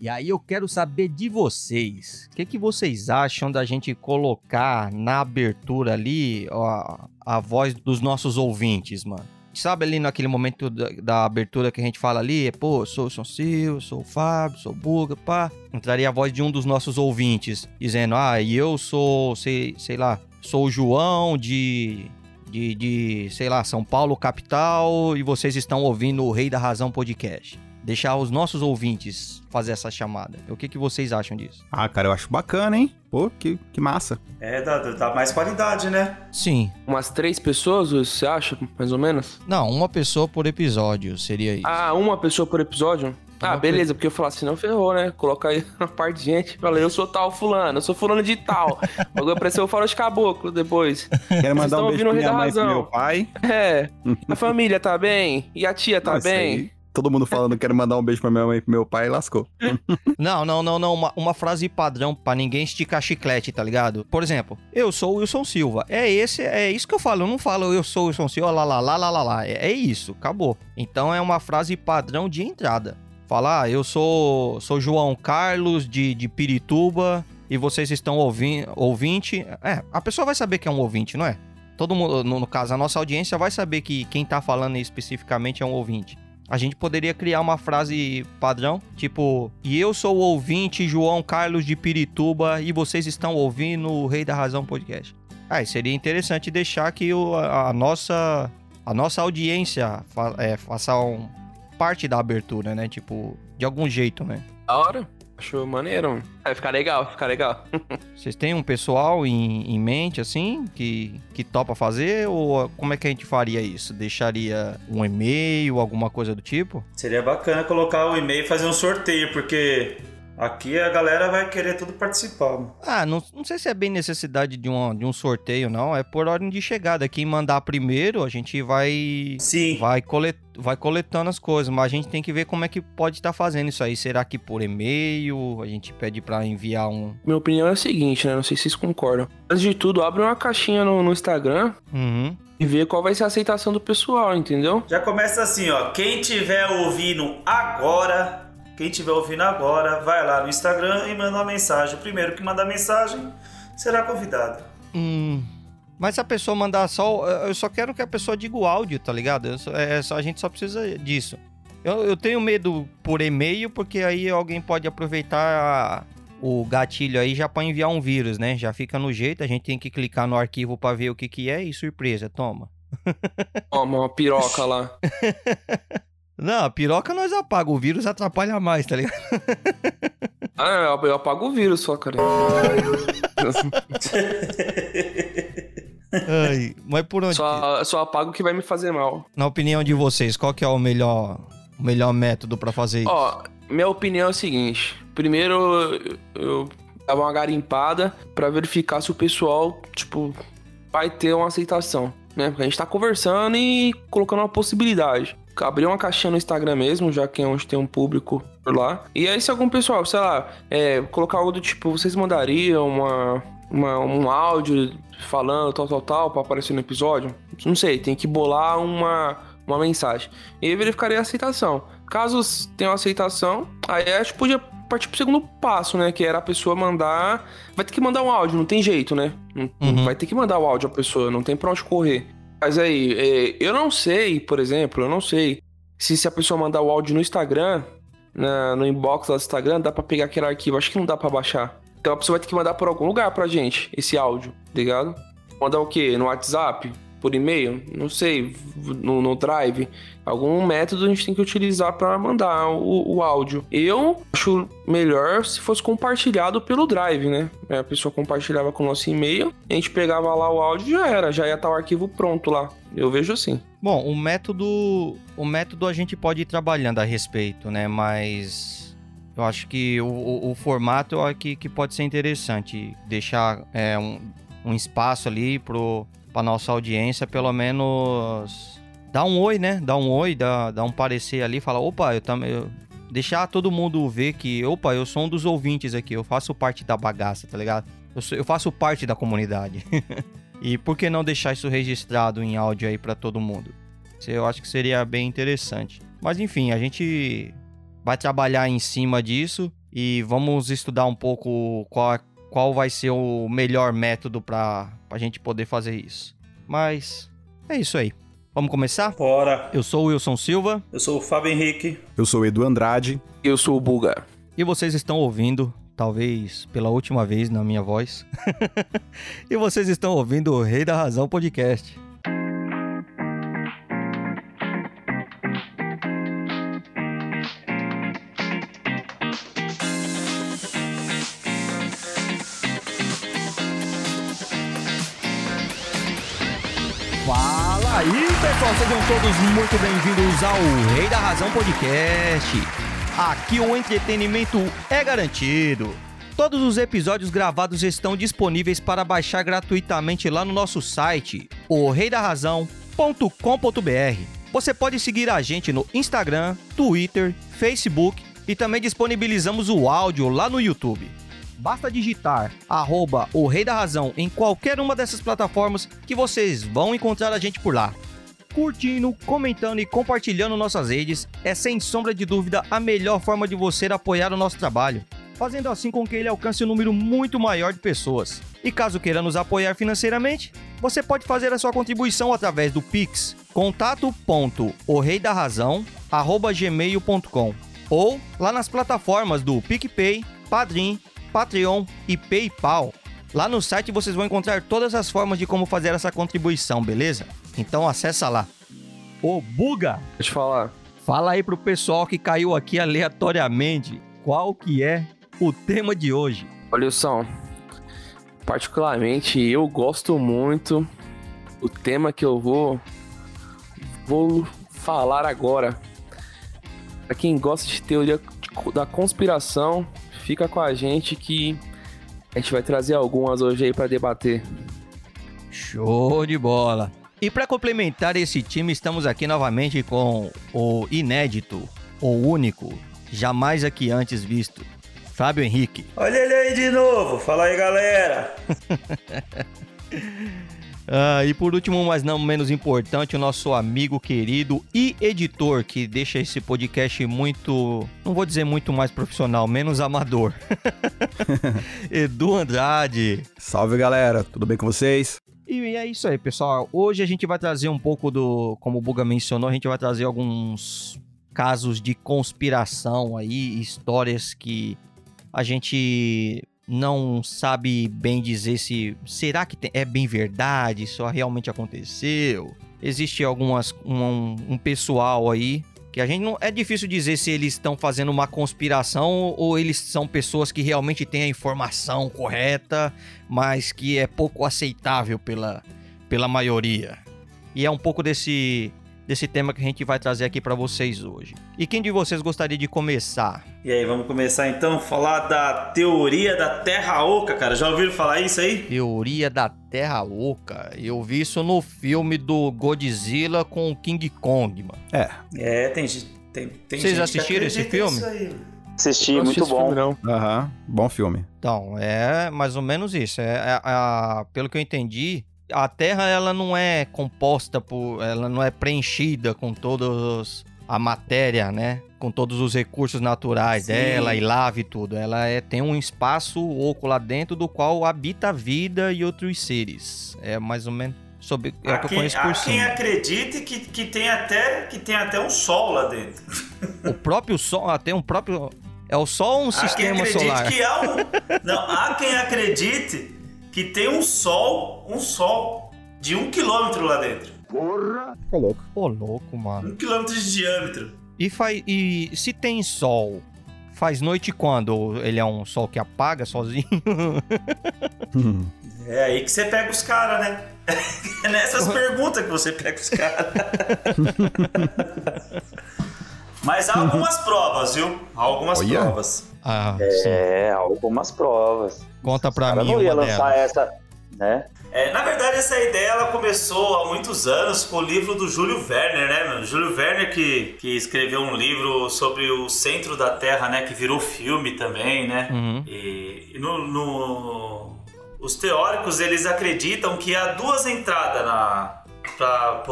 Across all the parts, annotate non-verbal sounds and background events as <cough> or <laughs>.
E aí eu quero saber de vocês. O que, que vocês acham da gente colocar na abertura ali ó, a voz dos nossos ouvintes, mano? Sabe ali naquele momento da, da abertura que a gente fala ali, pô, sou o São Silvio, sou o Fábio, sou o Buga, pá. Entraria a voz de um dos nossos ouvintes, dizendo, ah, e eu sou, sei, sei lá, sou o João de, de, de, sei lá, São Paulo, capital, e vocês estão ouvindo o Rei da Razão podcast deixar os nossos ouvintes fazer essa chamada. O que, que vocês acham disso? Ah, cara, eu acho bacana, hein? Pô, que, que massa. É, dá, dá mais qualidade, né? Sim. Umas três pessoas, você acha, mais ou menos? Não, uma pessoa por episódio seria isso. Ah, uma pessoa por episódio? Ah, beleza, porque eu falar assim, não ferrou, né? Coloca aí <laughs> uma parte de gente. Falei, eu sou tal fulano, eu sou fulano de tal. <laughs> Agora apareceu o Faro de Caboclo depois. Quero mandar um beijo pra minha mãe e pro meu pai. É. <laughs> A família tá bem? E a tia tá Não, isso bem? Todo mundo falando quero mandar um beijo pra minha mãe e pro meu pai, lascou. <laughs> Não, não, não, não. Uma, uma frase padrão pra ninguém esticar chiclete, tá ligado? Por exemplo, eu sou o Wilson Silva. É esse, é isso que eu falo. Eu não falo eu sou o Wilson Silva, lá, lá, lá, lá, lá, lá. É, é isso, acabou. Então é uma frase padrão de entrada. Falar, ah, eu sou, sou João Carlos de, de Pirituba e vocês estão ouvindo, ouvinte. É, a pessoa vai saber que é um ouvinte, não é? Todo mundo, no, no caso, a nossa audiência vai saber que quem tá falando especificamente é um ouvinte. A gente poderia criar uma frase padrão, tipo, e eu sou o ouvinte João Carlos de Pirituba e vocês estão ouvindo o Rei da Razão podcast. Ah, e seria interessante deixar que o, a, a nossa a nossa audiência fa, é, faça um, parte da abertura, né? Tipo, de algum jeito, né? Da hora. Acho maneiro. Vai ficar legal, vai ficar legal. <laughs> Vocês têm um pessoal em, em mente, assim, que, que topa fazer? Ou como é que a gente faria isso? Deixaria um e-mail, alguma coisa do tipo? Seria bacana colocar o e-mail e fazer um sorteio, porque aqui a galera vai querer tudo participar. Ah, não, não sei se é bem necessidade de um, de um sorteio, não. É por ordem de chegada. Quem mandar primeiro, a gente vai. Sim. Vai, colet, vai coletando as coisas. Mas a gente tem que ver como é que pode estar fazendo isso aí. Será que por e-mail? A gente pede pra enviar um. Minha opinião é a seguinte, né? Não sei se vocês concordam. Antes de tudo, abre uma caixinha no, no Instagram Uhum. e vê qual vai ser a aceitação do pessoal, entendeu? Já começa assim, ó. Quem tiver ouvindo agora, quem tiver ouvindo agora, vai lá no Instagram e manda uma mensagem. O primeiro que mandar mensagem será convidado. Hum. Mas se a pessoa mandar só. Eu só quero que a pessoa diga o áudio, tá ligado? Eu só- é só, a gente só precisa disso. Eu, eu tenho medo por e-mail, porque aí alguém pode aproveitar a- o gatilho aí já pra enviar um vírus, né? Já fica no jeito, a gente tem que clicar no arquivo pra ver o que que é e surpresa, toma. Ó, uma piroca lá. <laughs> Não, a piroca nós apaga, o vírus atrapalha mais, tá ligado? <laughs> Ah, eu, eu apago o vírus só, cara. <laughs> Ai, mas por onde? só, só apago o que vai me fazer mal. Na opinião de vocês, qual que é o melhor, o melhor método pra fazer isso? Ó, minha opinião é o seguinte. Primeiro, eu- dava uma garimpada pra verificar se o pessoal, tipo, vai ter uma aceitação, né? Porque a gente tá conversando e colocando uma possibilidade. Abrir uma caixinha no Instagram mesmo, já que é onde tem um público por lá. E aí, se algum pessoal, sei lá, é, colocar algo do tipo, vocês mandariam uma, uma- um áudio falando tal, tal, tal, pra aparecer no episódio? Não sei, tem que bolar uma, uma mensagem. E aí verificaria a aceitação. Caso tenha uma aceitação, aí a gente podia partir pro segundo passo, né? Que era a pessoa mandar. Vai ter que mandar um áudio, não tem jeito, né? Uhum. Vai ter que mandar o áudio a pessoa, não tem pra onde correr. Mas aí, é, eu não sei, por exemplo, eu não sei se, se a pessoa mandar o áudio no Instagram, na- no inbox lá do Instagram, dá pra pegar aquele arquivo. Acho que não dá pra baixar. Então a pessoa vai ter que mandar por algum lugar pra gente esse áudio, tá ligado? Mandar o quê? No WhatsApp? Por e-mail? Não sei. No, no Drive? Algum método a gente tem que utilizar pra mandar o, o áudio. Eu acho melhor se fosse compartilhado pelo Drive, né? A pessoa compartilhava com o nosso e-mail, a gente pegava lá o áudio e já era, já ia estar o arquivo pronto lá. Eu vejo assim. Bom, o método, o método a gente pode ir trabalhando a respeito, né? Mas eu acho que o, o- o formato acho que, que pode ser interessante. Deixar é, um, um espaço ali pro, pra nossa audiência, pelo menos dar um oi, né? Dar um oi, dar, dar um parecer ali, falar, opa, eu também. eu- Deixar todo mundo ver que, opa, eu sou um dos ouvintes aqui, eu faço parte da bagaça, tá ligado? Eu, sou- eu faço parte da comunidade. <laughs> E por que não deixar isso registrado em áudio aí pra todo mundo? Eu acho que seria bem interessante. Mas enfim, a gente vai trabalhar em cima disso e vamos estudar um pouco qual, qual vai ser o melhor método para a gente poder fazer isso. Mas é isso aí. Vamos começar? Bora. Eu sou o Wilson Silva. Eu sou o Fábio Henrique. Eu sou o Edu Andrade. Eu sou o Buga. E vocês estão ouvindo, talvez pela última vez na minha voz, <laughs> e vocês estão ouvindo o Rei da Razão Podcast. Sejam todos muito bem-vindos ao Rei da Razão Podcast. Aqui o entretenimento é garantido. Todos os episódios gravados estão disponíveis para baixar gratuitamente lá no nosso site, oreidarrazão.com.br. Você pode seguir a gente no Instagram, Twitter, Facebook e também disponibilizamos o áudio lá no YouTube. Basta digitar arroba o Rei da Razão em qualquer uma dessas plataformas que vocês vão encontrar a gente por lá. Curtindo, comentando e compartilhando nossas redes é sem sombra de dúvida a melhor forma de você apoiar o nosso trabalho, fazendo assim com que ele alcance um número muito maior de pessoas. E caso queira nos apoiar financeiramente, você pode fazer a sua contribuição através do Pix contato.orreidarrazão@gmail.com ou lá nas plataformas do PicPay, Padrim Patreon e PayPal. Lá no site vocês vão encontrar todas as formas de como fazer essa contribuição, beleza? Então acessa lá. Ô Buga, Deixa eu falar. fala aí pro pessoal que caiu aqui aleatoriamente qual que é o tema de hoje. Olha, Wilson. Particularmente, eu gosto muito do tema que eu vou vou falar agora. Pra quem gosta de teoria da conspiração, fica com a gente que a gente vai trazer algumas hoje aí para debater. Show de bola. E para complementar esse time, estamos aqui novamente com o inédito, o único, jamais aqui antes visto, Fábio Henrique. Olha ele aí de novo. Fala aí, galera. <laughs> Ah, e por último, mas não menos importante, o nosso amigo querido e editor que deixa esse podcast muito, não vou dizer muito mais profissional, menos amador. <laughs> <laughs> Edu Andrade. Salve galera, tudo bem com vocês? E é isso aí, pessoal. Hoje a gente vai trazer um pouco do, como o Buga mencionou, a gente vai trazer alguns casos de conspiração aí, histórias que a gente não sabe bem dizer se será que é bem verdade, isso realmente aconteceu. Existe algumas um, um pessoal aí que a gente não é difícil dizer se eles estão fazendo uma conspiração ou eles são pessoas que realmente têm a informação correta, mas que é pouco aceitável pela, pela maioria. E é um pouco desse desse tema que a gente vai trazer aqui para vocês hoje. E quem de vocês gostaria de começar? E aí, vamos começar então a falar da teoria da Terra Oca, cara. Já ouviram falar isso aí? Teoria da Terra Oca. Eu vi isso no filme do Godzilla com o King Kong, mano. É. É, tem tem, tem Vocês gente assistiram que esse filme? aí. Assisti, não muito bom. filme, não. Aham, bom filme. Então, é mais ou menos isso. É, é- a- pelo que eu entendi, a Terra ela não é composta por, ela não é preenchida com todos a matéria, né? Com todos os recursos naturais Sim. dela e lava e tudo. Ela é, tem um espaço oco lá dentro do qual habita a vida e outros seres. É mais ou menos sobre é o que eu quem, conheço por quem cima. acredite que, que, tem até, que tem até um sol lá dentro. O próprio Sol, ah, tem um próprio é o Sol um Há quem sistema acredite solar? que há um. <laughs> Não, há quem acredite que tem um sol, um sol de um quilômetro lá dentro. Ficou louco. Pô, louco, mano. Um quilômetro de diâmetro. E, faz, e se tem sol, faz noite quando? Ou Ele é um sol que apaga sozinho? <laughs> É aí que você pega os caras, né? <laughs> É nessas <laughs> perguntas que você pega os caras. Mas há algumas provas, viu? Há algumas Olha. provas. ah, sim. É, algumas provas. Conta pra mim não ia lançar delas. essa, né? É, na verdade, essa ideia ela começou há muitos anos com o livro do Júlio Werner, né, mano? Júlio Werner que, que escreveu um livro sobre o centro da Terra, né? Que virou filme também, né? Uhum. E, e no, no- os teóricos eles acreditam que há duas entradas na para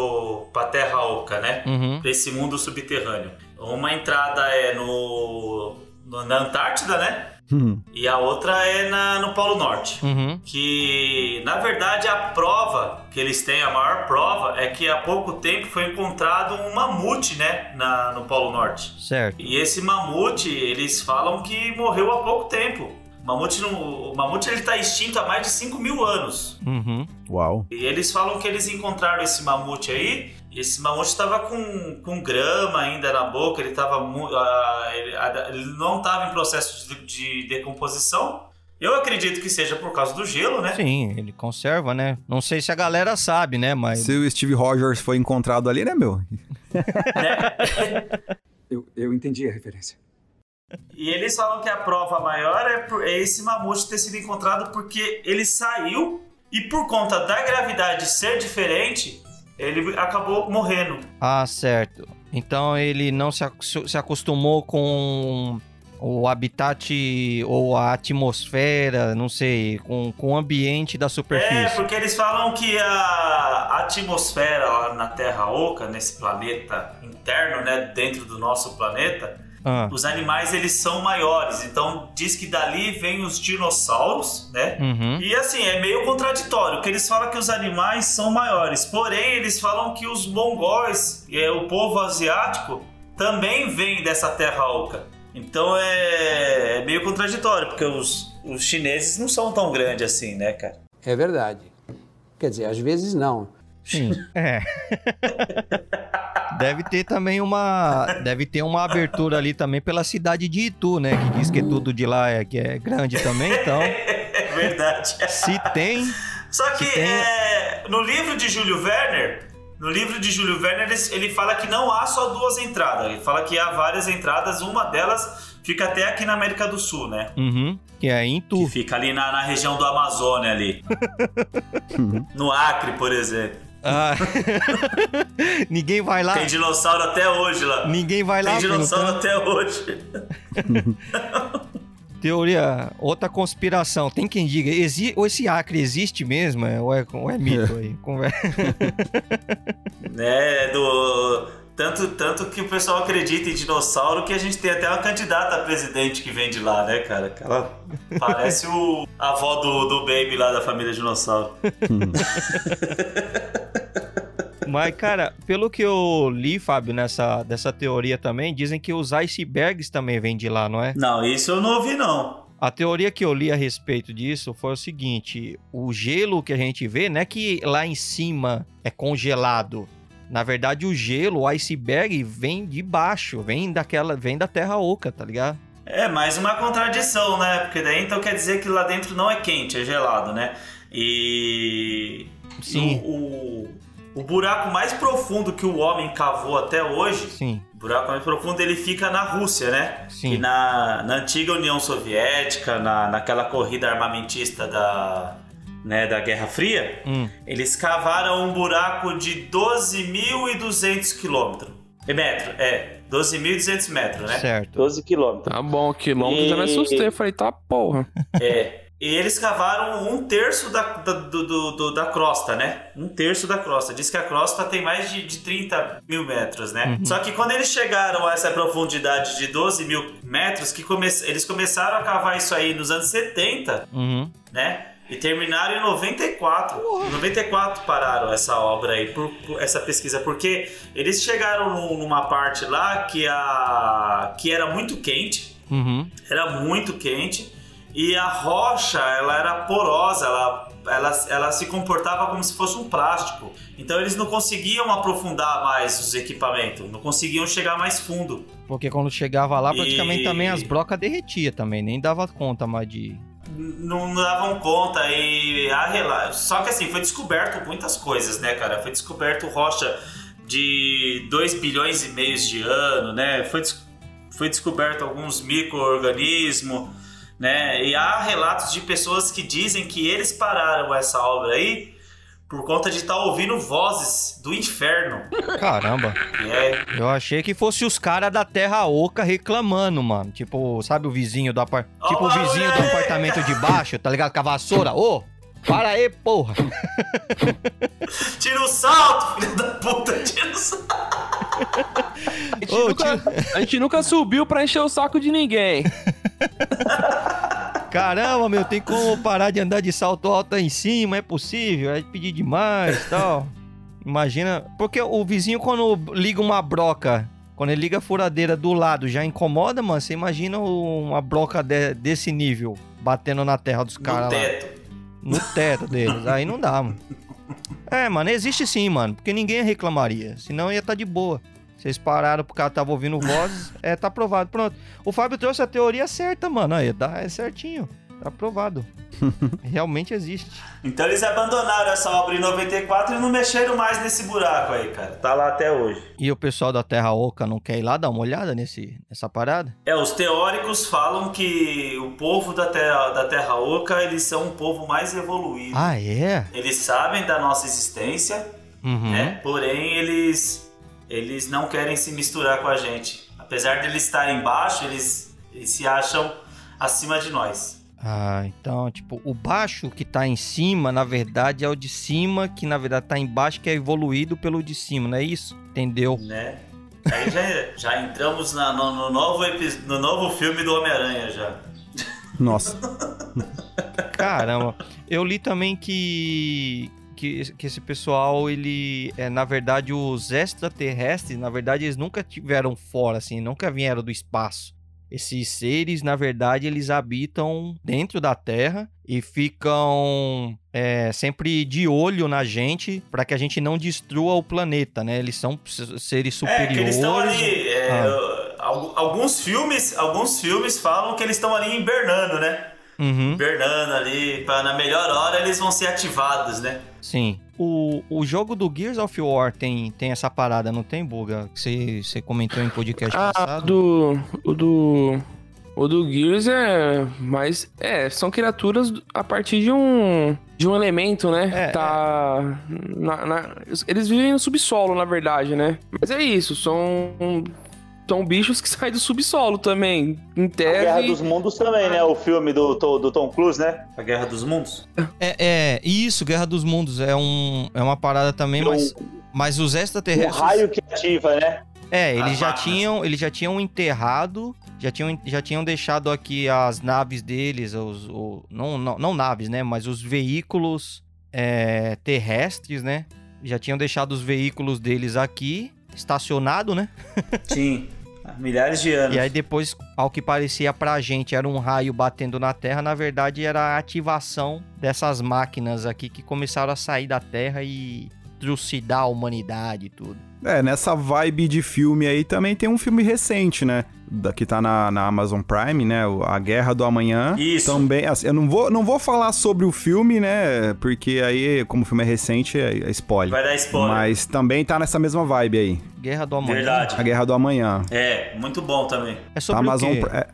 a Terra Oca, né? Uhum. Para esse mundo subterrâneo. Uma entrada é no no- na Antártida, né? Hum. E a outra é na, no Polo Norte. Uhum. Que, na verdade, a prova que eles têm, a maior prova, é que há pouco tempo foi encontrado um mamute, né? Na, no Polo Norte. Certo. E esse mamute, eles falam que morreu há pouco tempo. O mamute, não- o mamute ele tá extinto há mais de 5 mil anos. Uhum. Uau. E eles falam que eles encontraram esse mamute aí. Esse mamute estava com, com grama ainda na boca, ele, tava, mu- ah, ele, ah, ele não estava em processo de, de decomposição. Eu acredito que seja por causa do gelo, né? Sim, ele conserva, né? Não sei se a galera sabe, né? Mas. Se o Steve Rogers foi encontrado ali, né, meu? <laughs> Eu, eu entendi a referência. E eles falam que a prova maior é, por- é esse mamute ter sido encontrado porque ele saiu e por conta da gravidade ser diferente, ele acabou morrendo. Ah, certo. Então ele não se, se acostumou com o habitat ou a atmosfera, não sei, com, com o ambiente da É, superfície. porque eles falam que a atmosfera lá na Terra Oca, nesse planeta interno, né, dentro do nosso planeta, Ah, os animais eles são maiores. Então diz que dali vem os dinossauros, né? uhum. E assim, é meio contraditório, que eles falam que os animais são maiores, porém eles falam que os mongóis, é, o povo asiático, também vem dessa terra oca. Então é, é meio contraditório, porque os, os chineses não são tão grandes assim, né, cara? É verdade. Quer dizer, às vezes não. Sim. É. <laughs> Deve ter também uma. Deve ter uma abertura ali também pela cidade de Itu, né? Que diz que tudo de lá é, que é grande também, então. É <laughs> verdade. Se tem. Só que tem- é, no livro de Júlio Werner, no livro de Júlio Werner, ele, fala que não há só duas entradas. Ele fala que há várias entradas, uma delas fica até aqui na América do Sul, né? Uhum. Que é em Que Tu. fica ali na, na região do Amazônia ali. <laughs> no Acre, por exemplo. Ah. <laughs> Ninguém vai lá. Tem dinossauro até hoje lá. Ninguém vai lá. Tem dinossauro perguntar. até hoje. <laughs> Teoria, outra conspiração. Tem quem diga, exi ou esse Acre existe mesmo? é- Ou é, ou é mito aí? Conver- né, <laughs> do... Tanto, tanto que o pessoal acredita em dinossauro que a gente tem até uma candidata a presidente que vem de lá, né, cara? Ela <laughs> parece o a avó do, do Baby lá da família dinossauro. <laughs> Mas, cara, pelo que eu li, Fábio, nessa dessa teoria também, dizem que os icebergs também vêm de lá, não é? Não, isso eu não ouvi, não. A teoria que eu li a respeito disso foi o seguinte: o gelo que a gente vê, não é que lá em cima é congelado. Na verdade, o gelo, o iceberg, vem de baixo, vem daquela, vem da terra oca, tá ligado? É mais uma contradição, né? Porque daí então quer dizer que lá dentro não é quente, é gelado, né? E. Sim. O, o, o buraco mais profundo que o homem cavou até hoje, Sim, o buraco mais profundo, ele fica na Rússia, né? Sim. E na, na antiga União Soviética, na, naquela corrida armamentista da, né, da Guerra Fria, Hum. eles cavaram um buraco de 12.200 quilômetros. É metro, é. 12.200 metros, né? certo. 12 quilômetros. Tá bom, quilômetro já me assustei. Falei, tá porra. É. E eles cavaram um terço da, da, do, do- do- da crosta, né? Um terço da crosta. Diz que a crosta tem mais de, de 30 mil metros, né? Só que quando eles chegaram a essa profundidade de 12 mil metros, que come... eles começaram a cavar isso aí nos anos 70, Uhum. né? E terminaram em 94. Em 94 pararam essa obra aí, por, por- essa pesquisa, porque eles chegaram num- numa parte lá que, a, que era muito quente, Uhum. era muito quente e a rocha ela era porosa, ela, ela, ela se comportava como se fosse um plástico. Então eles não conseguiam aprofundar mais os equipamentos, não conseguiam chegar mais fundo. Porque quando chegava lá, praticamente E- também as brocas derretia também, nem dava conta mais de. Não davam conta e a rela... só que assim foi descoberto muitas coisas, né, cara? Foi descoberto rocha de 2 bilhões e meio de ano, né? Foi, foi descoberto alguns micro-organismos, né? E há relatos de pessoas que dizem que eles pararam essa obra aí por conta de estar ouvindo vozes do inferno. Caramba. É, Eu achei que fosse os caras da Terra Oca reclamando, mano. Tipo, sabe o vizinho do apar... Ó Tipo o vizinho do apartamento de baixo, tá ligado? Com a vassoura. Ô! Para aí, porra. <laughs> Tira o salto, filho da puta, tira o salto. A gente, Ô, nunca, a gente nunca subiu pra encher o saco de ninguém. <laughs> Caramba, meu, tem como parar de andar de salto alto aí em cima? É possível? É pedir demais e tal. Imagina. Porque o vizinho, quando liga uma broca, quando ele liga a furadeira do lado, já incomoda, mano. Você imagina uma broca de- desse nível batendo na terra dos caras lá. teto. No teto deles. Aí não dá, mano. É, mano, existe sim, mano. Porque ninguém reclamaria. Senão ia estar de boa. Vocês pararam porque ela tava ouvindo vozes. é, tá aprovado. Pronto. O Fábio trouxe a teoria certa, mano. Aí, tá, é certinho. Tá aprovado. <laughs> Realmente existe. Então eles abandonaram essa obra em 94 e não mexeram mais nesse buraco aí, cara. Tá lá até hoje. E o pessoal da Terra Oca não quer ir lá dar uma olhada nesse, nessa parada? É, os teóricos falam que o povo da Terra, da terra Oca, eles são um povo mais evoluído. Ah, é? Eles sabem da nossa existência, Uhum. né? Porém, eles, eles não querem se misturar com a gente. Apesar de eles estarem embaixo, eles, eles se acham acima de nós. Ah, então, tipo, o baixo que tá em cima, na verdade, é o de cima, que na verdade tá embaixo, que é evoluído pelo de cima, não é isso? Entendeu? Né? Aí já, já entramos na- no, no novo, no novo filme do Homem-Aranha já. Nossa. Caramba. Eu li também que, que, que esse pessoal, ele. É, na verdade, os extraterrestres, na verdade, eles nunca tiveram fora, assim, nunca vieram do espaço. Esses seres, na verdade, eles habitam dentro da Terra e ficam é, sempre de olho na gente para que a gente não destrua o planeta, né? Eles são seres É, superiores. eles estão ali. é, Ah. al- Alguns filmes, alguns filmes falam que eles estão ali hibernando, né? Uhum. Hibernando ali, pra na melhor hora eles vão ser ativados, né? Sim. O, o jogo do Gears of War tem, tem essa parada, não tem, Buga? Que você, você comentou em podcast Ah, passado. do. O do. O do Gears é. Mas. É, são criaturas a partir de um. De um elemento, né? É, tá. na- na- eles vivem no subsolo, na verdade, né? Mas é isso, são. São bichos que <laughs> saem do subsolo também. Em A Guerra tese. dos Mundos também, né? O filme do, Tom- do Tom Cruise, né? A Guerra dos Mundos. É, é, isso, Guerra dos Mundos. É, um, é uma parada também, mas, mas os Um extraterrestres. raio que ativa, né? É, eles já tinham, eles já tinham enterrado, já tinham, já tinham deixado aqui as naves deles, os, o- não, não, não naves, né? Mas os veículos é, terrestres, né? Já tinham deixado os veículos deles aqui, estacionado, né? Sim. <laughs> Milhares de anos. E aí depois, ao que parecia pra gente, era um raio batendo na Terra, na verdade era a ativação dessas máquinas aqui que começaram a sair da Terra e trucidar a humanidade e tudo. É, nessa vibe de filme aí também tem um filme recente, né? Da, que tá na, na Amazon Prime, né? A Guerra do Amanhã. Isso. Também, assim, eu não vou, não vou falar sobre o filme, né? Porque aí, como o filme é recente, é, é spoiler. Vai dar spoiler. Mas também tá nessa mesma vibe aí. Guerra do Amanhã. Verdade. A Guerra do Amanhã. É, muito bom também. É sobre Tá Amazon o quê? É-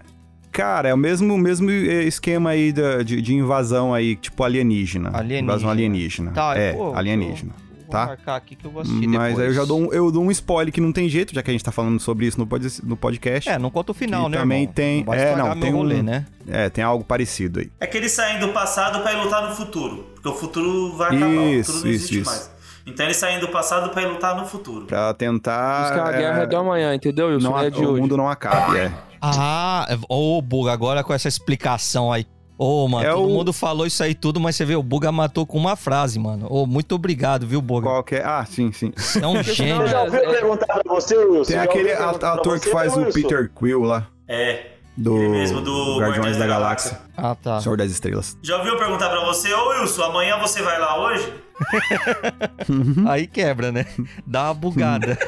Cara, é o mesmo, mesmo eh, esquema aí da- de, de invasão aí, tipo alienígena. Alienígena. Invasão alienígena. Tá, é, pô, alienígena. Eu Vou tá? marcar aqui que eu vou assistir Mas depois. aí eu já dou um, eu dou um spoiler que não tem jeito, já que a gente tá falando sobre isso no, pod- no podcast. É, não conta o final, Que né, também irmão? tem- Não é, não, tem um- rolê, né? É, tem algo parecido aí. É que eles saem do passado pra ir lutar no futuro. Porque o futuro vai acabar. o Isso, futuro não isso, existe isso. mais. Então eles saem do passado pra ir lutar no futuro. Pra tentar. Buscar a guerra é, do amanhã, entendeu, Wilson? não, é a- de o hoje. mundo não acabe, é. Ah, ô, Buga, agora com essa explicação aí. Ô, mano, É todo o- mundo falou isso aí tudo, mas você vê, o Buga matou com uma frase, mano. Ô, muito obrigado, viu, Buga? Qual que é? Ah, sim, sim. Você é um <laughs> gênio. Eu já ouvi é- perguntar pra você, Wilson. Tem aquele ator que faz o Wilson? Peter Quill lá, É. do Ele mesmo, do Guardiões da da Galáxia. Ah, tá. Senhor das Estrelas. Já ouviu eu perguntar pra você, ô Wilson, amanhã você vai lá hoje? <laughs> Aí quebra, né? Dá uma bugada.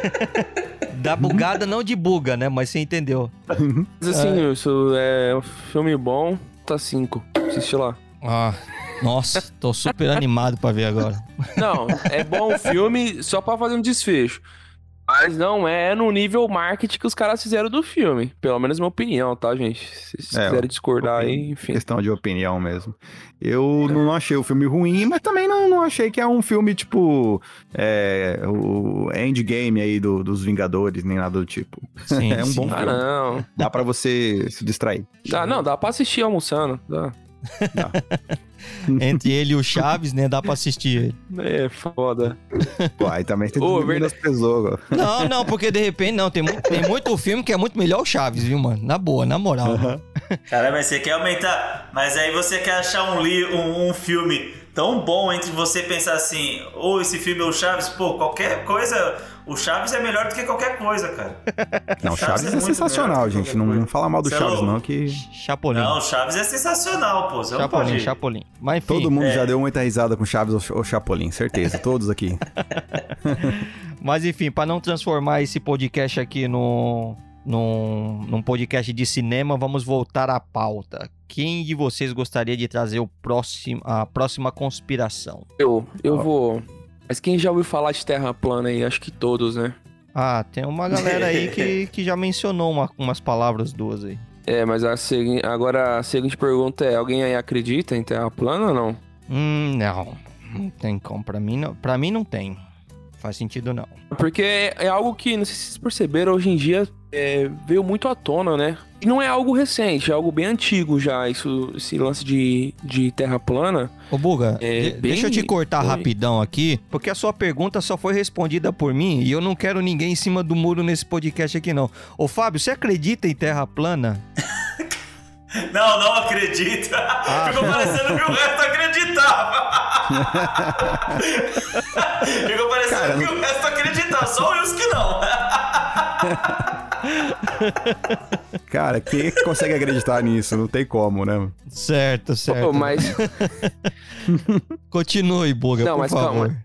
<laughs> Dá bugada não de buga, né? Mas você entendeu. Mas assim, Wilson, é um filme bom, tá 5. Assiste lá. Ah, nossa, tô super <laughs> animado pra ver agora. Não, é bom o filme só pra fazer um desfecho. Mas não é no nível marketing que os caras fizeram do filme. Pelo menos minha opinião, tá, gente? Se vocês É, quiserem discordar aí, enfim. Questão de opinião mesmo. Eu não achei o filme ruim, mas também não, não achei que é um filme tipo é, o endgame aí do- dos Vingadores, nem nada do tipo. Sim, <laughs> é um sim. bom Ah, filme. não. Dá pra você se distrair. Dá, não, dá pra assistir almoçando. Dá. <laughs> Entre ele e o Chaves, né? Dá pra assistir ele. É foda. Pô, aí também tem Ô, verdade. Não, não, porque de repente, não. Tem, mu- tem muito filme que é muito melhor o Chaves, viu, mano? Na boa, na moral. Cara, mas você quer aumentar. Mas aí você quer achar um, li... um, um filme tão bom entre você pensar assim, ou esse filme é o Chaves, pô, qualquer coisa. O Chaves é melhor do que qualquer coisa, cara. Não, Chaves Chaves é é sensacional, gente. Não, não fala mal do Você é Chaves, não, que Chapolin. Não, o Chaves é sensacional, pô. Você Chapolin. Chapolin. Mas enfim, todo mundo é. já deu muita risada com Chaves ou, Chapolin, certeza. Todos aqui. <laughs> mas enfim, pra não transformar esse podcast aqui no, num, num podcast de cinema, vamos voltar à pauta. Quem de vocês gostaria de trazer o próximo, a próxima conspiração? Eu, eu vou. Mas quem já ouviu falar de Terra plana aí? Acho que todos, né? Ah, tem uma galera aí que, <laughs> que já mencionou uma- umas palavras duas aí. É, mas a segui... agora a seguinte pergunta é: alguém aí acredita em Terra plana ou não? Hum, não. Não tem como. Pra mim não, pra mim não tem. Faz sentido não. Porque é algo que, não sei se vocês perceberam, hoje em dia é, veio muito à tona, né? E não é algo recente, é algo bem antigo já, isso, esse lance de, de terra plana. Ô, Buga, É, de- bem- deixa eu te cortar Oi. rapidão aqui, porque a sua pergunta só foi respondida por mim e eu não quero ninguém em cima do muro nesse podcast aqui, não. Ô, Fábio, você acredita em terra plana? <laughs> Não, não acredito. Ficou parecendo que o resto acreditava. <laughs> Ficou parecendo que o resto acreditava. Só o Wilson que não. <laughs> Cara, quem é que consegue acreditar nisso? Não tem como, né? Certo, certo. Pô, mas <laughs> Continue, Buga, Não, por mas favor. calma.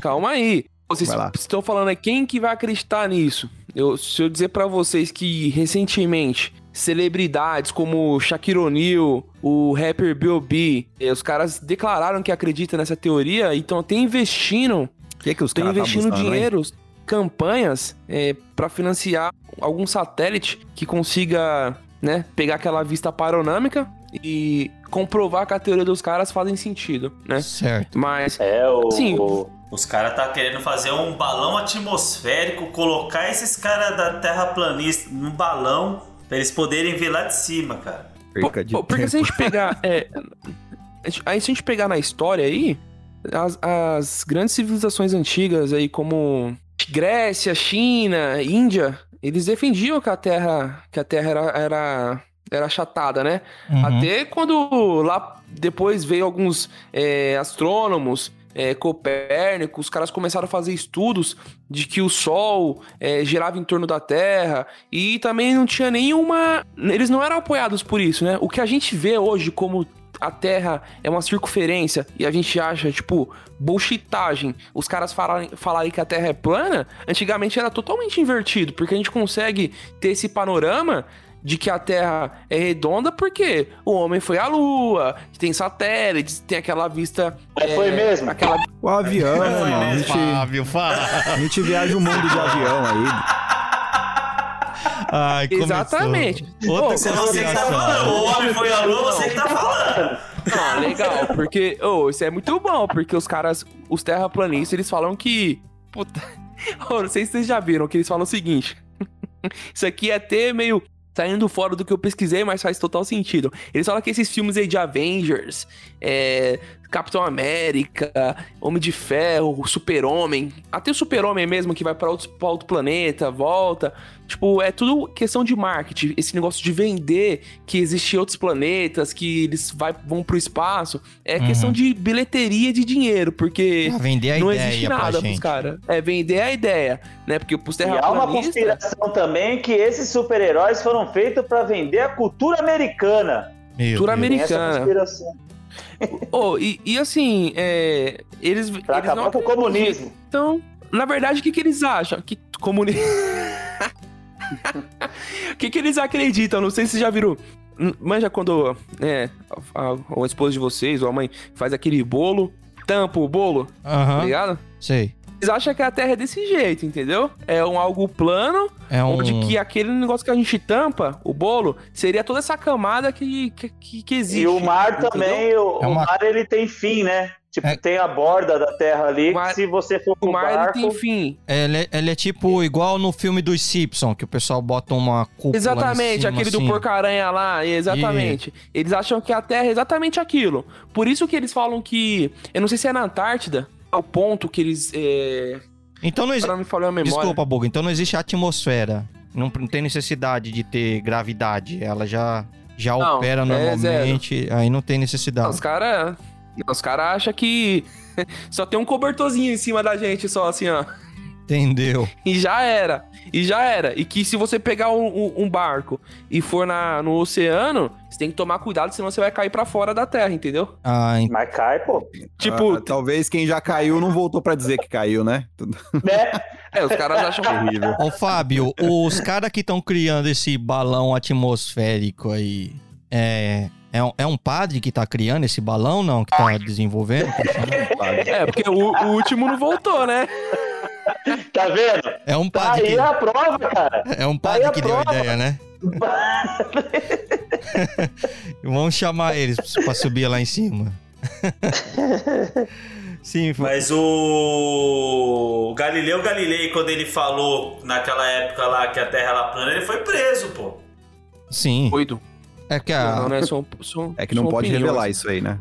calma aí. Vocês estão falando é quem que vai acreditar nisso? Eu, se eu dizer pra vocês que recentemente celebridades como Shaquille O'Neal, o rapper B.O.B., eh, os caras declararam que acreditam nessa teoria e estão até investindo que, que os tá investindo hein? dinheiro, campanhas, é, para financiar algum satélite que consiga, né, pegar aquela vista panorâmica e comprovar que a teoria dos caras fazem sentido, né? Certo. Mas, É, o. Sim. o- Os caras tá querendo fazer um balão atmosférico, colocar esses caras da terraplanista num balão pra eles poderem ver lá de cima, cara. Perca de porque se a tempo. gente <laughs> pegar, é, aí se a gente pegar na história aí, as, as grandes civilizações antigas aí como Grécia, China, Índia, eles defendiam que a Terra, que a Terra era, era, era achatada, né? Uhum. Até quando lá depois veio alguns é, astrônomos, é, Copérnico, os caras começaram a fazer estudos de que o Sol é, girava em torno da Terra e também não tinha nenhuma. Eles não eram apoiados por isso, né? O que a gente vê hoje como a Terra é uma circunferência e a gente acha, tipo, bullshitagem, os caras falarem, falarem que a Terra é plana, antigamente era totalmente invertido, porque a gente consegue ter esse panorama de que a Terra é redonda porque o homem foi à Lua, tem satélites, tem aquela vista. Mas é, foi mesmo? Aquela... O avião, né, irmão? A mesmo. gente, Fábio, fala. a gente viaja o mundo de avião aí. Ai, começou. Exatamente. Outra Pô, Você que tá falando. O homem foi à lua, você que tá falando. Ah, legal, porque, ô, isso é muito bom, porque os caras, os terraplanistas, eles falam que. Puta. <laughs> Ô, não sei se vocês já viram, que eles falam o seguinte. <laughs> isso aqui é até meio saindo fora do que eu pesquisei, mas faz total sentido. Eles falam que esses filmes aí de Avengers, é, Capitão América, Homem de Ferro, Super-Homem, até o Super-Homem mesmo que vai pra outro, pra outro planeta, volta. Tipo, é tudo questão de marketing. Esse negócio de vender que existem outros planetas, que eles vai, vão pro espaço. É Uhum. questão de bilheteria de dinheiro, porque Pra vender a não ideia existe nada pros caras. É vender a ideia, né? Porque pros E há uma conspiração também que esses super-heróis foram feitos pra vender a cultura americana. Meu Cultura Deus. Tem essa Americana. conspiração. Oh, e, e assim, é, eles, Pra eles não acabar com o comunismo. Então, na verdade, o que, que eles acham? Que comunismo. <laughs> O que, que eles acreditam? Não sei se vocês já viram. Hum, Manja quando é, a, a, a esposa de vocês ou a mãe faz aquele bolo, tampa o bolo, tá Aham, ligado? sei. Eles acham que a Terra é desse jeito, entendeu? É um algo plano, É um... onde que aquele negócio que a gente tampa, o bolo, seria toda essa camada que, que, que, existe. E o mar entendeu? também, o, É o uma- mar ele tem fim, né? Tipo, É. tem a borda da Terra ali, O mar- que se você for O pro mar ele barco... tem fim. Ele, é- ele é tipo igual no filme dos Simpsons, que o pessoal bota uma cúpula Exatamente, cima, aquele do assim. porco-aranha lá, exatamente. Eles acham que a Terra é exatamente aquilo. Por isso que eles falam que. Eu não sei se é na Antártida, é o ponto que eles. É... Então não existe... Desculpa, Buga. Então não existe atmosfera. Não, não tem necessidade de ter gravidade. Ela já, já Não, opera é normalmente. aí não tem necessidade. Os caras. Os caras acham que <laughs> só tem um cobertorzinho em cima da gente, só assim, ó. Entendeu? E já era. E já era. E que se você pegar um, um- barco e for na, no oceano, você tem que tomar cuidado, senão você vai cair pra fora da terra, entendeu? Ah, en- Mas cai, pô. Tipo, Ah, talvez quem já caiu não voltou pra dizer que caiu, né? Né? é, os caras acham. Terrível. Ô, Fábio, os caras que estão criando esse balão atmosférico aí, é, é, um, é um padre que tá criando esse balão, não? Que tá desenvolvendo? É, porque o, o último não voltou, né? Tá vendo? É um Tá padre aí que, a prova, cara. é um tá padre a que deu a ideia, né? <laughs> Vamos chamar eles pra subir lá em cima. Sim, foi. Mas o Galileu Galilei, quando ele falou naquela época lá que a Terra era plana, ele foi preso, pô. Sim. Doido. É que Não, a, né? São, são, É que não pode opiniões. revelar isso aí, né?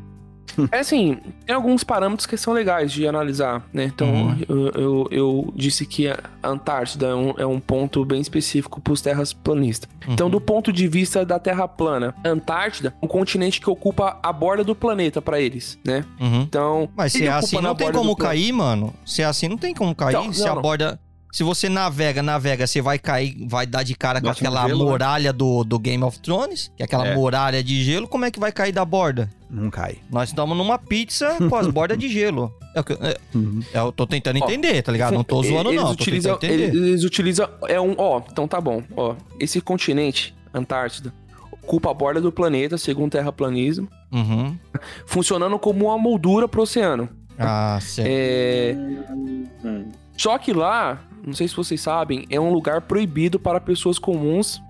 É assim, tem alguns parâmetros que são legais de analisar, né? Então, Uhum. eu, eu, eu disse que a Antártida é um, é um ponto bem específico para os terras planistas. Então, do ponto de vista da Terra plana, a Antártida é um continente que ocupa a borda do planeta para eles, né? Uhum. Então, Mas se é assim, não tem borda como cair, mano. Se é assim, não tem como cair. Então, se não, a não. Se você navega, navega, você vai cair, vai dar de cara com aquela gelo, né? muralha do, do Game of Thrones, que é aquela É. muralha de gelo, como é que vai cair da borda? Não cai. Nós estamos numa pizza com as <laughs> bordas de gelo. É o que- é- Uhum. é, eu tô tentando Ó, entender, tá ligado? Não tô zoando, eles não. Tô Utilizam, tentando entender. eles, eles utilizam. É um. Ó, então tá bom. Ó, esse continente, Antártida, ocupa a borda do planeta, segundo o terraplanismo, Uhum. funcionando como uma moldura pro oceano. Ah, certo. É. Hum. Só que lá, não sei se vocês sabem, é um lugar proibido para pessoas comuns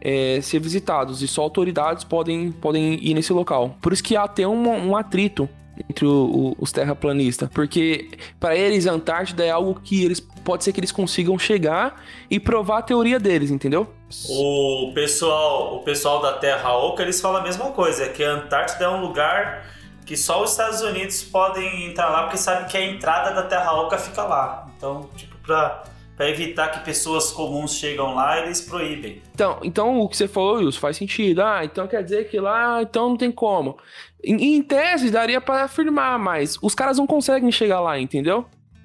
é, ser visitados e só autoridades podem, podem ir nesse local. Por isso que há até um, um atrito entre o- o- os terraplanistas, porque para eles a Antártida é algo que eles pode ser que eles consigam chegar e provar a teoria deles, entendeu? O pessoal, o pessoal da Terra Oca, eles falam a mesma coisa, que a Antártida é um lugar que só os Estados Unidos podem entrar lá, porque sabe que a entrada da Terra Oca fica lá. Então, tipo, pra, pra evitar que pessoas comuns chegam lá, eles proíbem. Então, então o que você falou, Wilson, faz sentido. Ah, então quer dizer que lá, então não tem como. Em, em tese, daria pra afirmar, mas os caras não conseguem chegar lá, entendeu?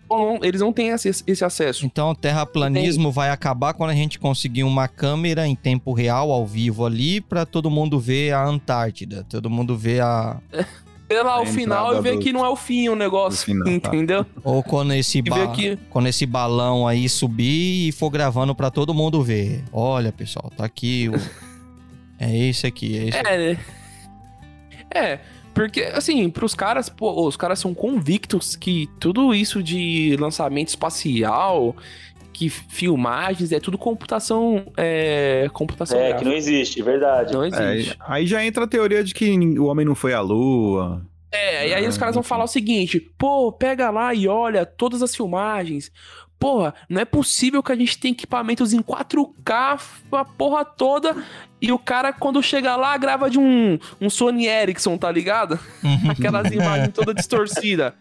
Não- eles não têm esse, esse acesso. Então, o terraplanismo vai acabar quando a gente conseguir uma câmera em tempo real, ao vivo ali, pra todo mundo ver a Antártida. Todo mundo ver a. <laughs> Vê lá o final e ver do- que não é o fim o negócio, final, tá. entendeu? Ou quando esse, ba... que- quando esse balão aí subir e for gravando pra todo mundo ver. Olha, pessoal, tá aqui. O... <laughs> é esse aqui, é esse aqui. É, né? É, porque, assim, pros caras, pô, os caras são convictos que tudo isso de lançamento espacial, que filmagens, é tudo computação, é, computação É, que gráfica. não existe, verdade. Não É, existe. aí já entra a teoria de que o homem não foi à lua. É, e aí Ah, os caras vão falar o seguinte: pô, pega lá e olha todas as filmagens. Porra, não é possível que a gente tenha equipamentos em 4K, a porra toda, e o cara, quando chega lá, grava de um, um Sony Ericsson, tá ligado? <laughs> Aquelas imagens todas distorcidas,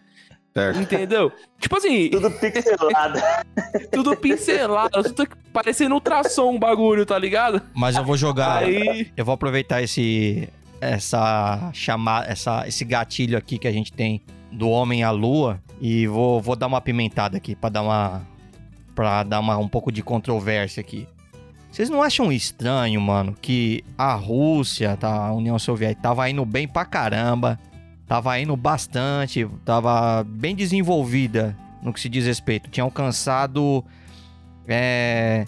Certo. entendeu? Tipo assim, Tudo pixelado. <laughs> tudo pincelado, tudo parecendo ultrassom o bagulho, tá ligado? Mas eu vou jogar. Aí, Eu vou aproveitar esse essa chamar essa esse gatilho aqui que a gente tem do homem à lua e vou, vou dar uma pimentada aqui pra dar uma para dar uma, um pouco de controvérsia aqui. Vocês não acham estranho, mano, que a Rússia, tá, a União Soviética tava indo bem pra caramba, tava indo bastante, tava bem desenvolvida no que se diz respeito, tinha alcançado é,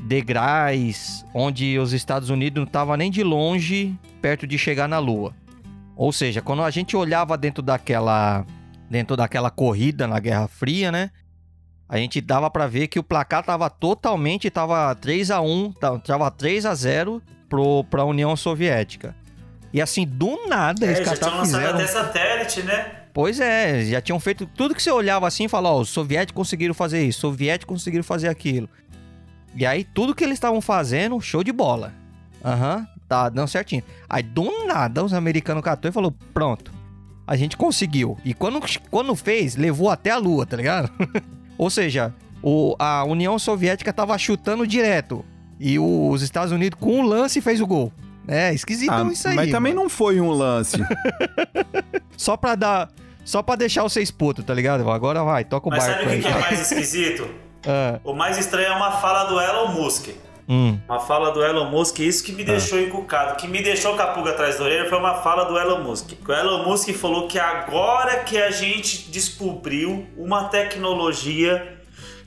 degraus onde os Estados Unidos não estavam nem de longe perto de chegar na Lua. Ou seja, quando a gente olhava dentro daquela dentro daquela corrida na Guerra Fria, né? A gente dava pra ver que o placar tava totalmente tava 3 a 1, ta- tava 3 a 0 pro para União Soviética. E assim, do nada É, eles já tinham catar lançado fizeram até satélite, né? Pois é, já tinham feito tudo que você olhava assim e falava, ó, os soviéticos conseguiram fazer isso, os soviéticos conseguiram fazer aquilo. E aí, tudo que eles estavam fazendo, show de bola. Aham, tá dando certinho. Aí, do nada, os americanos catou e falou, pronto, a gente conseguiu. E quando, quando fez, levou até a lua, tá ligado? <laughs> Ou seja, o, a União Soviética tava chutando direto. E os Estados Unidos, com um lance, fez o gol. É, esquisito Ah, isso aí. mas também mano. não foi um lance. <laughs> Só pra dar... Só pra deixar vocês putos, tá ligado? Agora vai, toca o Mas barco sabe o que que é mais esquisito? <laughs> Ah, O mais estranho é uma fala do Elon Musk. hum, Uma fala do Elon Musk, isso que me deixou encucado. O que me deixou com a pulga atrás da orelha foi uma fala do Elon Musk. O Elon Musk falou que agora que a gente descobriu uma tecnologia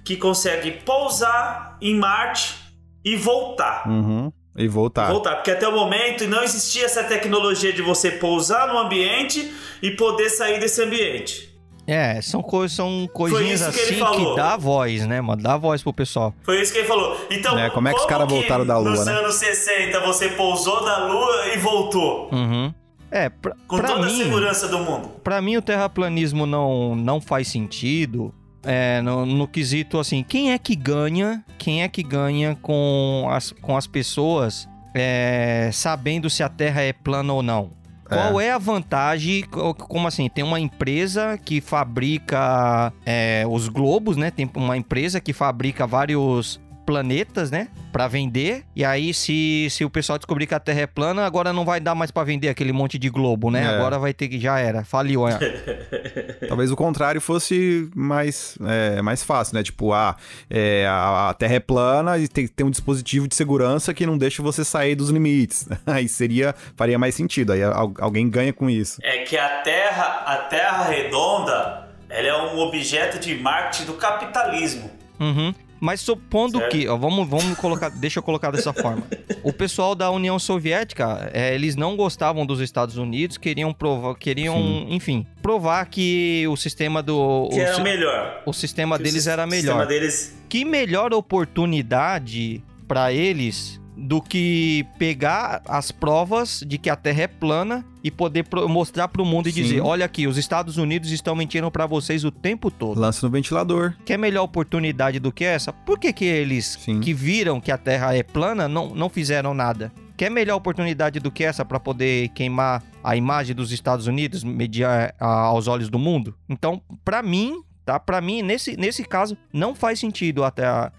que consegue pousar em Marte e voltar. Uhum. E voltar. Voltar, porque até o momento não existia essa tecnologia de você pousar no ambiente e poder sair desse ambiente. É, são, coisas, são coisinhas que assim que dá voz, né, mano? Dá voz pro pessoal. Foi isso que ele falou. Então, É, como é que os caras voltaram da Lua, nos né? anos 60 você pousou na Lua e voltou? Uhum. É, pra, Com pra toda a mim, segurança do mundo. pra mim o terraplanismo não, não faz sentido. É, no, no quesito assim, quem é que ganha? Quem é que ganha com as, com as pessoas é, sabendo se a Terra é plana ou não? Qual é a vantagem? co- Como assim? Tem uma empresa que fabrica é, os globos, né? Tem uma empresa que fabrica vários planetas, né? Pra vender. E aí, se, se o pessoal descobrir que a Terra é plana, agora não vai dar mais pra vender aquele monte de globo, né? É. Agora vai ter que. Já era. Faliu, é. <laughs> Talvez o contrário fosse mais, é, mais fácil, né? Tipo, ah, é, a, a Terra é plana e tem ter um dispositivo de segurança que não deixa você sair dos limites. <laughs> Aí seria, faria mais sentido. Aí al- alguém ganha com isso. É que a Terra, a Terra redonda, ela é um objeto de marketing do capitalismo. Uhum. Mas supondo Certo. que, ó, vamos, vamos colocar, deixa eu colocar dessa forma. O pessoal da União Soviética, é, eles não gostavam dos Estados Unidos, queriam provar, queriam, enfim, provar que o sistema do Que o, era o melhor. o sistema Que o deles sis- era O sistema melhor. deles Que melhor oportunidade pra eles do que pegar as provas de que a Terra é plana e poder mostrar pro mundo e Sim. dizer, olha aqui, os Estados Unidos estão mentindo pra vocês o tempo todo. Lance no ventilador. Quer melhor oportunidade do que essa? Por que, que eles Sim. que viram que a Terra é plana não, não fizeram nada? Quer melhor oportunidade do que essa pra poder queimar a imagem dos Estados Unidos mediar a- aos olhos do mundo? Então, pra mim, tá? Para mim, nesse, nesse caso, não faz sentido até a,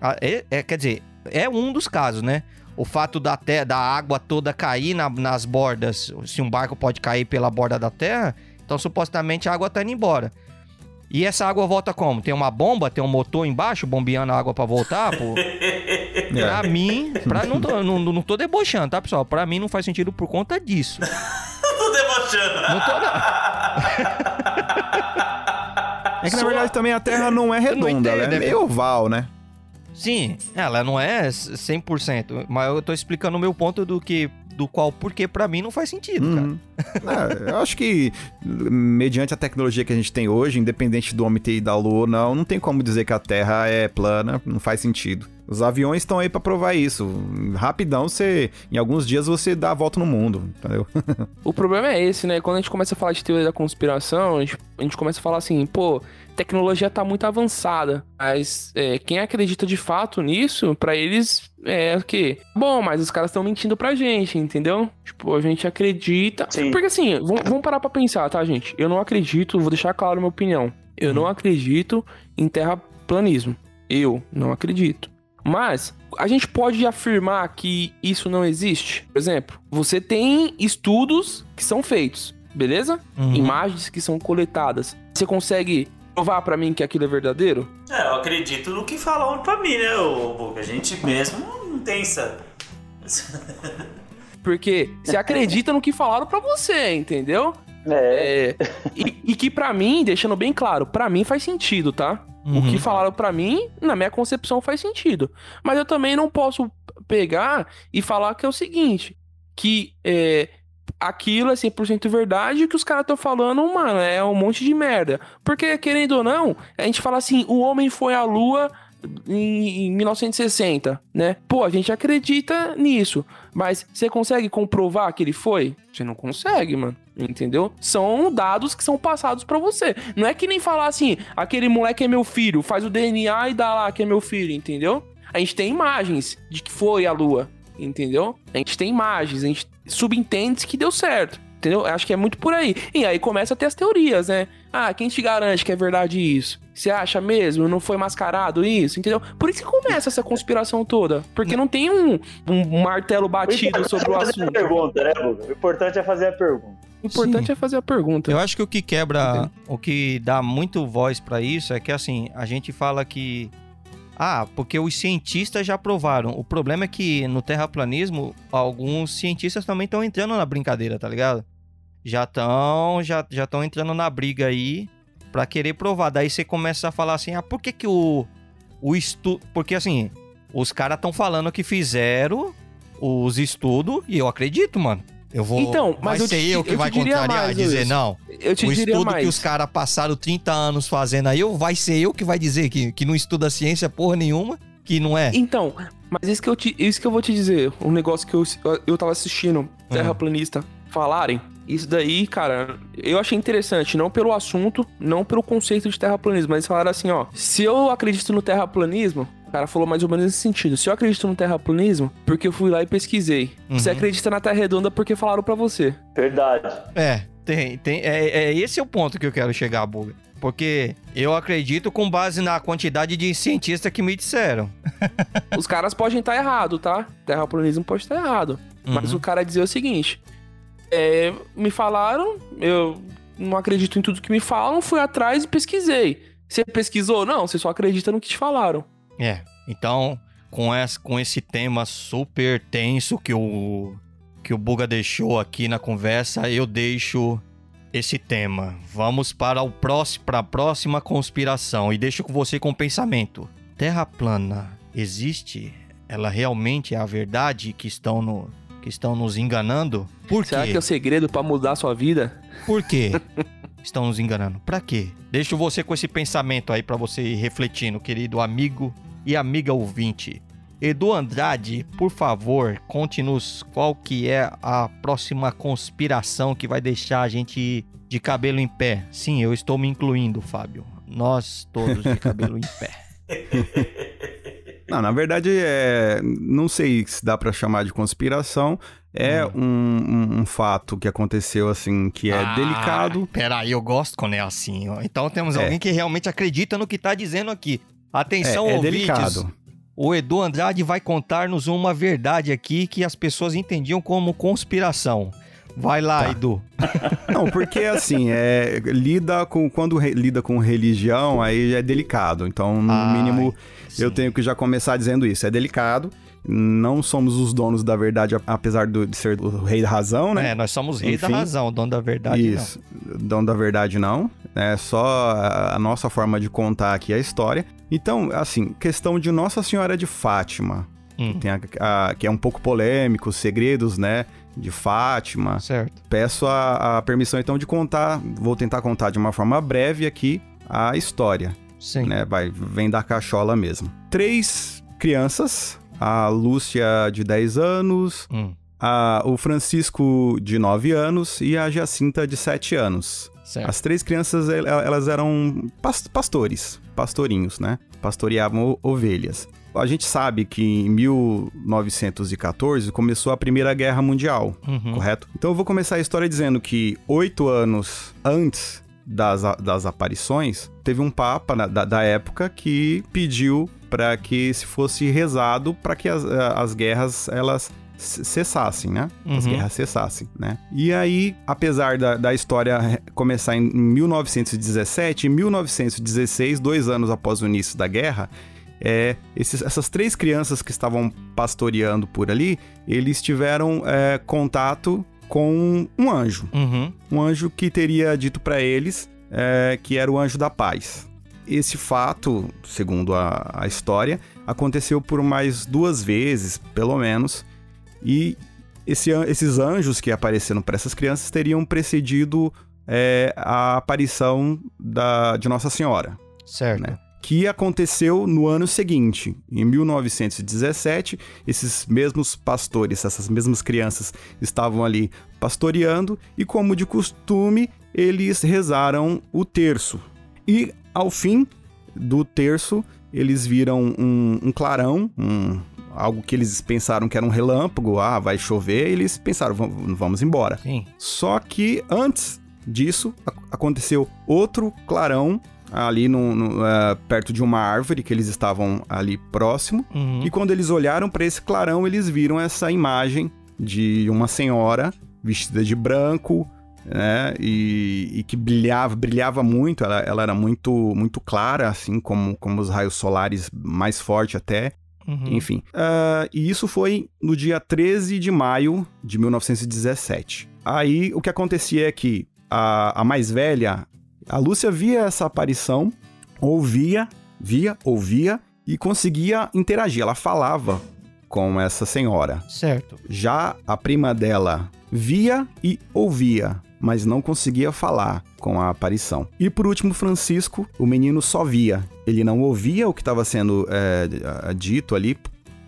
a- é, é- quer dizer, é um dos casos, né? O fato da, terra, da água toda cair na- nas bordas, se um barco pode cair pela borda da terra, então supostamente a água tá indo embora. E essa água volta como? Tem uma bomba, tem um motor embaixo bombeando a água pra voltar? Pô? <laughs> Pra mim, pra, não, tô, <laughs> não, não tô debochando, tá, pessoal? Pra mim não faz sentido por conta disso. Tô debochando. Não tô, não. É que na Só- verdade também a Terra não é não redonda, ela é meio oval, né? Sim, ela não é 100%, mas eu tô explicando o meu ponto do que do qual porque pra mim não faz sentido, cara. Uhum. É, eu acho que, mediante a tecnologia que a gente tem hoje, independente do homem ter ido à lua ou não, não tem como dizer que a Terra é plana, não faz sentido. Os aviões estão aí pra provar isso. Rapidão, você, em alguns dias você dá a volta no mundo, entendeu? <laughs> O problema é esse, né? Quando a gente começa a falar de teoria da conspiração, a gente, a gente começa a falar assim, pô, tecnologia tá muito avançada. Mas é, quem acredita de fato nisso, pra eles é o quê? Bom, mas os caras estão mentindo pra gente, entendeu? Tipo, a gente acredita. Sim. Porque assim, vamos, parar pra pensar, tá, gente? Eu não acredito, vou deixar claro a minha opinião. Eu não acredito em terraplanismo. Eu não acredito. Mas a gente pode afirmar que isso não existe. Por exemplo, você tem estudos que são feitos, beleza? Uhum. Imagens que são coletadas. Você consegue provar pra mim que aquilo é verdadeiro? É, eu acredito no que falam pra mim, né, ô Boca? A gente mesmo não tem essa. <laughs> Porque você acredita no que falaram pra você, entendeu? É. É, e, e que pra mim, deixando bem claro, pra mim faz sentido, tá? O Uhum. que falaram pra mim, na minha concepção, faz sentido. Mas eu também não posso pegar e falar que é o seguinte: que é, aquilo é 100% verdade o que os caras estão falando, mano, é um monte de merda. Porque, querendo ou não, a gente fala assim: o homem foi à lua em, em 1960, né? Pô, a gente acredita nisso, mas você consegue comprovar que ele foi? Você não consegue, mano. Entendeu? São dados que são passados pra você. Não é que nem falar assim, aquele moleque é meu filho, faz o DNA e dá lá que é meu filho, entendeu? A gente tem imagens de que foi a lua, entendeu? A gente tem imagens, a gente subentende que deu certo. Entendeu? Acho que é muito por aí. E aí começa a ter as teorias, né? Ah, quem te garante que é verdade isso? Você acha mesmo? Não foi mascarado isso? Entendeu? Por isso que começa essa conspiração toda. Porque não tem um, um martelo batido sobre o é fazer a assunto. pergunta, né, Buga? O importante é fazer a pergunta. O importante Sim. é fazer a pergunta. Eu acho que o que quebra, o que dá muito voz pra isso é que assim, a gente fala que ah, porque os cientistas já provaram. O problema é que no terraplanismo, alguns cientistas também estão entrando na brincadeira, tá ligado? Já estão já já entrando na briga aí pra querer provar. Daí você começa a falar assim: "Ah, por que que o o estudo, porque assim, os caras estão falando que fizeram os estudos e eu acredito, mano. Eu vou Então, vai mas eu ser te- eu que eu vai contrariar mais, e dizer Luiz. não. Eu te o estudo mais. que os caras passaram 30 anos fazendo aí, eu, vai ser eu que vai dizer que, que não estuda ciência porra nenhuma, que não é. Então, mas isso que eu, te, isso que eu vou te dizer, um negócio que eu, eu tava assistindo terraplanista falarem, isso daí, cara, eu achei interessante, não pelo assunto, não pelo conceito de terraplanismo, mas eles falaram assim, ó, se eu acredito no terraplanismo, o cara falou mais ou menos nesse sentido, se eu acredito no terraplanismo, porque eu fui lá e pesquisei. Você Uhum. acredita na Terra redonda porque falaram pra você. Verdade. É, tem, tem, é, é esse é o ponto que eu quero chegar, Buga. Porque eu acredito com base na quantidade de cientistas que me disseram. <laughs> Os caras podem estar errado, tá? Terraplanismo pode estar errado. Mas Uhum. o cara dizer o seguinte: é, me falaram, eu não acredito em tudo que me falam, fui atrás e pesquisei. Você pesquisou? Não, você só acredita no que te falaram. É, então, com, essa, com esse tema super tenso que o, que o Buga deixou aqui na conversa, eu deixo esse tema. Vamos para, o próximo, para a próxima conspiração e deixo com você com o pensamento. Terra plana existe? Ela realmente é a verdade que estão, no, que estão nos enganando? Por Será quê? que é o segredo pra mudar a sua vida? Por quê? <laughs> Estão nos enganando. Pra quê? Deixo você com esse pensamento aí pra você ir refletindo, querido amigo e amiga ouvinte. Edu Andrade, por favor, conte-nos qual que é a próxima conspiração que vai deixar a gente de cabelo em pé. Sim, eu estou me incluindo, Fábio. Nós todos de cabelo em pé. <laughs> <laughs> Não, na verdade, é, não sei se dá pra chamar de conspiração. É Hum. um, um- um fato que aconteceu, assim, que é Ah, delicado. Peraí, eu gosto quando é assim. Então temos É. alguém que realmente acredita no que tá dizendo aqui. Atenção, É, é ouvintes. delicado. O Edu Andrade vai contar-nos uma verdade aqui que as pessoas entendiam como conspiração. Vai lá, Tá. Edu. <laughs> Não, porque assim, é, lida com quando re- lida com religião, aí é delicado. Então, no Ai, mínimo, eu sim. tenho que já começar dizendo isso. É delicado. Não somos os donos da verdade, apesar de ser o rei da razão, né? É, nós somos rei da Enfim. razão, dono da verdade Isso. Dono da verdade, não. É só a nossa forma de contar aqui a história. Então, assim, questão de Nossa Senhora de Fátima. não. Hum, Tem a- a- que é um pouco polêmico, os segredos, né? De Fátima. certo. Peço a, a permissão, então, de contar. Vou tentar contar de uma forma breve aqui a história, Sim. né? Vai, vem da cachola mesmo. Três crianças. A Lúcia, de 10 anos. Hum, a- o Francisco, de 9 anos. E a Jacinta, de 7 anos. certo. As três crianças, el- elas eram pas- pastores, pastorinhos, né? Pastoreavam ovelhas. A gente sabe que em 1914 começou a Primeira Guerra Mundial, Uhum. correto? Então eu vou começar a história dizendo que oito anos antes das, das aparições, teve um papa na- da, da época que pediu para que se fosse rezado para que as, a- as guerras elas cessassem, né? As Uhum. guerras cessassem, né? E aí, apesar da, da história começar em 1917, em 1916, dois anos após o início da guerra, é, esses- essas três crianças que estavam pastoreando por ali, eles tiveram é, contato com um anjo. Uhum. Um anjo que teria dito para eles é, que era o anjo da paz. Esse fato, segundo a, a história, aconteceu por mais duas vezes, pelo menos, e esse esses anjos que apareceram para essas crianças teriam precedido é, a aparição da, de Nossa Senhora Certo. né? que aconteceu no ano seguinte. Em 1917, esses mesmos pastores, essas mesmas crianças estavam ali pastoreando e, como de costume, eles rezaram o terço. E ao fim do terço, eles viram um, um clarão, um, algo que eles pensaram que era um relâmpago, ah, vai chover, eles pensaram, vamos embora. Sim. Só que antes disso, aconteceu outro clarão ali no, no uh, perto de uma árvore que eles estavam ali próximo. Uhum. E quando eles olharam para esse clarão, eles viram essa imagem de uma senhora vestida de branco, né? E, e que brilhava, brilhava muito. Ela, ela, era muito, muito clara, assim como, como os raios solares mais forte até. Uhum. Enfim. Uh, e isso foi no dia 13 de maio de 1917. Aí o que acontecia é que a, a mais velha, a Lúcia via essa aparição, ouvia, via, ouvia e conseguia interagir. Ela falava com essa senhora. Certo. Já a prima dela via e ouvia, mas não conseguia falar com a aparição. E por último, Francisco, o menino só via. Ele não ouvia o que estava sendo é, dito ali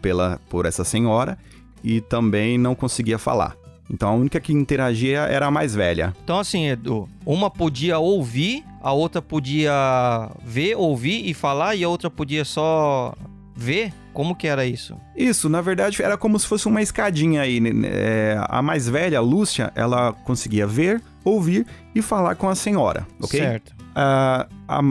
pela, por essa senhora e também não conseguia falar. Então a única que interagia era a mais velha. Então, assim, Edu, uma podia ouvir, a outra podia ver, ouvir e falar, e a outra podia só ver? Como que era isso? Isso, na verdade, era como se fosse uma escadinha aí. Né? É, a mais velha, a Lúcia, ela conseguia ver, ouvir e falar com a senhora, ok? Certo. a,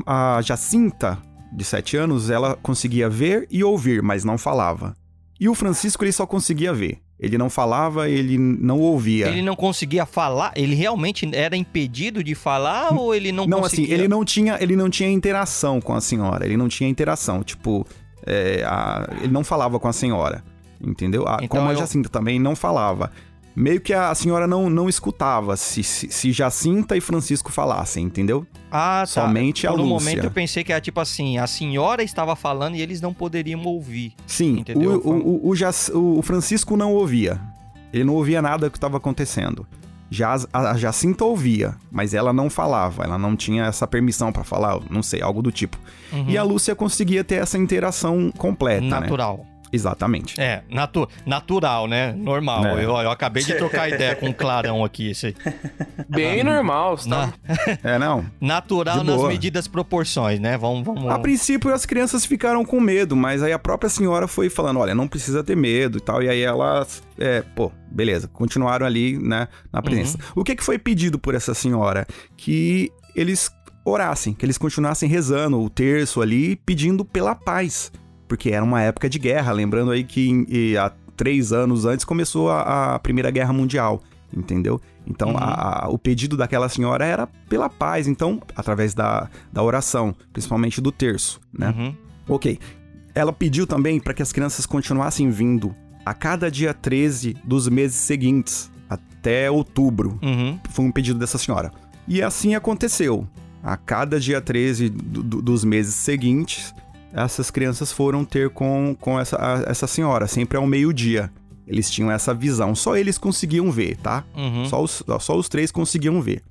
a Jacinta, de 7 anos, ela conseguia ver e ouvir, mas não falava. E o Francisco, ele só conseguia ver. Ele não falava, ele não ouvia. Ele não conseguia falar? Ele realmente era impedido de falar ou ele não, não conseguia? Não, assim, ele não tinha, ele não tinha interação com a senhora. Ele não tinha interação, tipo, é, a, ele não falava com a senhora, entendeu? A, então como eu... a Jacinta também não falava. Meio que a senhora não, não escutava se, se, se Jacinta e Francisco falassem, entendeu? Ah, tá. Somente a Por um Lúcia. momento eu pensei que era tipo assim, a senhora estava falando e eles não poderiam ouvir. Sim, Entendeu? o, o, o, Jac- o Francisco não ouvia. Ele não ouvia nada que estava acontecendo. Já a, a Jacinta ouvia, mas ela não falava, ela não tinha essa permissão para falar, não sei, algo do tipo. Uhum. E a Lúcia conseguia ter essa interação completa, né? Exatamente. É, natu natural, né? Normal. É. Eu, eu acabei de trocar <laughs> ideia com o Clarão aqui. Esse... Bem normal, você tá? Na- É, não. natural nas medidas proporções, né? Vamos, vamos. A princípio as crianças ficaram com medo, mas aí a própria senhora foi falando, olha, não precisa ter medo e tal. E aí elas, é, pô, beleza, continuaram ali, né, na presença. O que que foi pedido por essa senhora? Que eles orassem, que eles continuassem rezando o terço ali, pedindo pela paz. Porque era uma época de guerra, lembrando aí que em- há três anos antes começou a, a Primeira Guerra Mundial, entendeu? Então Uhum. a- a- o pedido daquela senhora era pela paz, então, através da, da oração, principalmente do terço, né? Uhum. Ok. Ela pediu também para que as crianças continuassem vindo a cada dia 13 dos meses seguintes, até outubro. Uhum. Foi um pedido dessa senhora. E assim aconteceu. A cada dia 13 do- do- dos meses seguintes, essas crianças foram ter com, com essa, a- essa senhora, sempre ao meio-dia. Eles tinham essa visão. Só eles conseguiam ver, tá? Uhum. Só os, só os três conseguiam ver.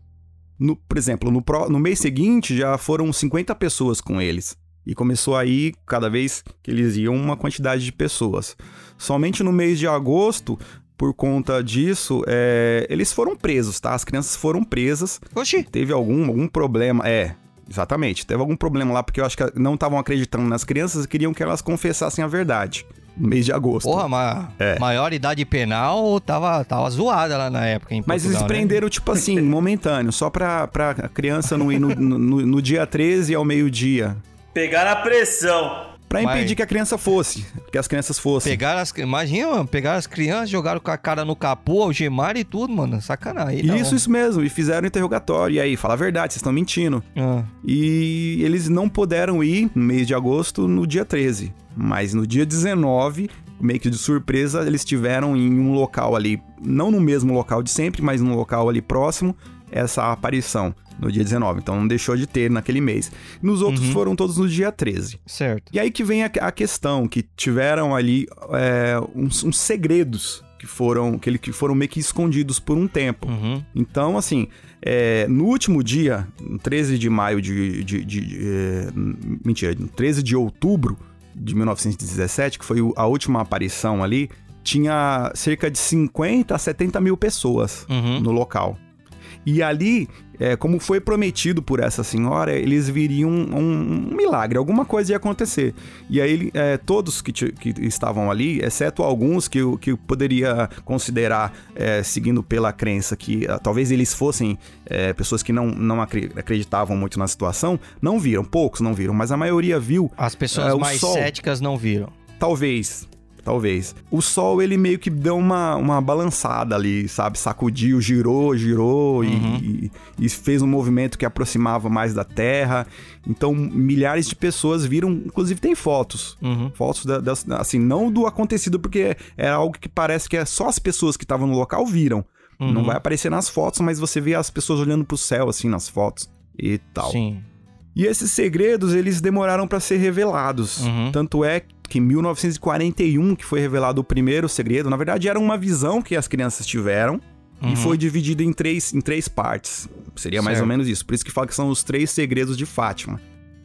No, por exemplo, no, pró- no mês seguinte já foram 50 pessoas com eles. E começou aí, cada vez que eles iam, uma quantidade de pessoas. Somente no mês de agosto, por conta disso, é, eles foram presos, tá? As crianças foram presas. Oxi. Teve algum, algum problema. É, exatamente. Teve algum problema lá, porque eu acho que não estavam acreditando nas crianças e queriam que elas confessassem a verdade. No mês de agosto. Porra, mas É. maior idade penal tava, tava zoada lá na época em Mas eles Portugal, né? prenderam, tipo assim, <laughs> momentâneo, só pra, pra criança não ir no, no, no dia 13 ao meio-dia. Pegar a pressão. Pra Mas- impedir que a criança fosse, que as crianças fossem. Pegaram as, imagina, mano, pegaram as crianças, jogaram com a cara no capô, algemaram e tudo, mano. Sacanagem. não. Isso, isso mesmo, e fizeram interrogatório. E aí, fala a verdade, vocês estão mentindo. Ah, E eles não puderam ir no mês de agosto no dia 13. Mas no dia 19, meio que de surpresa, eles tiveram em um local ali, não no mesmo local de sempre, mas num local ali próximo, essa aparição no dia 19. Então não deixou de ter naquele mês. Nos outros Uhum. foram todos no dia 13. certo. E aí que vem a, a questão, que tiveram ali é, uns, uns segredos que foram que, ele, que foram meio que escondidos por um tempo. Uhum. Então, assim, é, no último dia, no 13 de maio de. de, de- de- é, mentira, no 13 de outubro de 1917, que foi a última aparição ali, tinha cerca de 50 a 70 mil pessoas Uhum. no local. E ali, é, como foi prometido por essa senhora, eles viriam um, um milagre, alguma coisa ia acontecer. E aí, é, todos que, que estavam ali, exceto alguns que, eu- que poderia considerar, é, seguindo pela crença que ah, talvez eles fossem é, pessoas que não, não acre- acreditavam muito na situação, não viram. Poucos não viram, mas a maioria viu. As pessoas É, mais sol. céticas não viram. Talvez. Talvez. O sol, ele meio que deu uma, uma balançada ali, sabe? Sacudiu, girou, girou e- e, e fez um movimento que aproximava mais da Terra. Então, milhares de pessoas viram, inclusive tem fotos. Uhum. Fotos, da- das, assim, não do acontecido, porque era algo que parece que é só as pessoas que estavam no local viram. Uhum. Não vai aparecer nas fotos, mas você vê as pessoas olhando pro céu, assim, nas fotos e tal. Sim. E esses segredos, eles demoraram para ser revelados. Uhum. Tanto é que em 1941 que foi revelado o primeiro segredo. Na verdade, era uma visão que as crianças tiveram Uhum. e foi dividido em três, em três partes. Seria mais Certo. ou menos isso. Por isso que fala que são os três segredos de Fátima.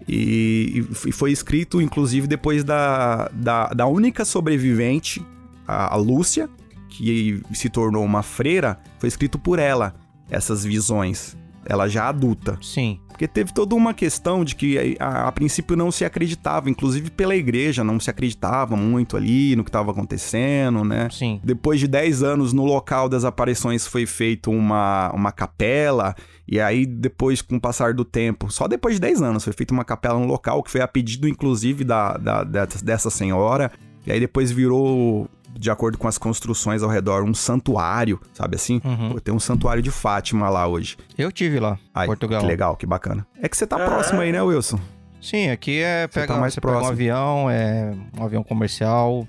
E, e foi escrito, inclusive, depois da, da, da única sobrevivente, a, a Lúcia, que se tornou uma freira, foi escrito por ela, essas visões. Ela já adulta. Sim. Porque teve toda uma questão de que a, a princípio não se acreditava, inclusive pela igreja, não se acreditava muito ali no que estava acontecendo, né? Sim. Depois de 10 anos no local das aparições foi feito uma, uma capela, e aí depois, com o passar do tempo, só depois de 10 anos foi feita uma capela no local, que foi a pedido inclusive da, da- dessa- dessa senhora, e aí depois virou, de acordo com as construções ao redor, um santuário, sabe assim? Uhum. Pô, Tem um santuário de Fátima lá hoje. Eu tive lá, Ai, Portugal. Que legal, que bacana. É que você tá próximo aí, né, Wilson? Sim, aqui é Você pega, tá mais você pega um próximo. avião, é um avião comercial,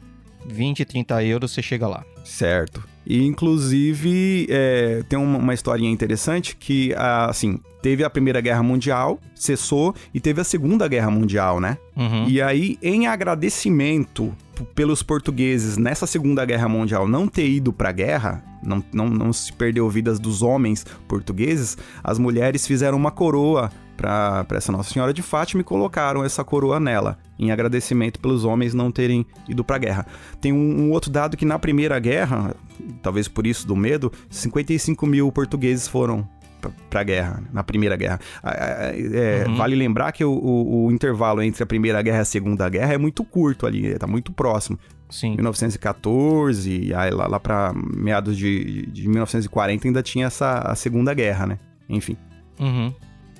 20, 30 euros, você chega lá. Certo. E, inclusive, é, tem uma, uma historinha interessante que, assim, teve a Primeira Guerra Mundial, cessou, e teve a Segunda Guerra Mundial, né? Uhum. E aí, em agradecimento pelos portugueses nessa Segunda Guerra Mundial não ter ido pra guerra, não, não, não se perdeu vidas dos homens portugueses, as mulheres fizeram uma coroa pra, pra essa Nossa Senhora de Fátima e colocaram essa coroa nela, em agradecimento pelos homens não terem ido pra guerra. Tem um, um outro dado que na Primeira Guerra, talvez por isso do medo, 55 mil portugueses foram pra- pra guerra, na Primeira Guerra. É, Uhum. Vale lembrar que o, o- o intervalo entre a Primeira Guerra e a Segunda Guerra é muito curto ali, tá muito próximo. Sim. 1914, e aí lá, lá pra meados de, de 1940 ainda tinha essa a Segunda Guerra, né? Enfim, Uhum.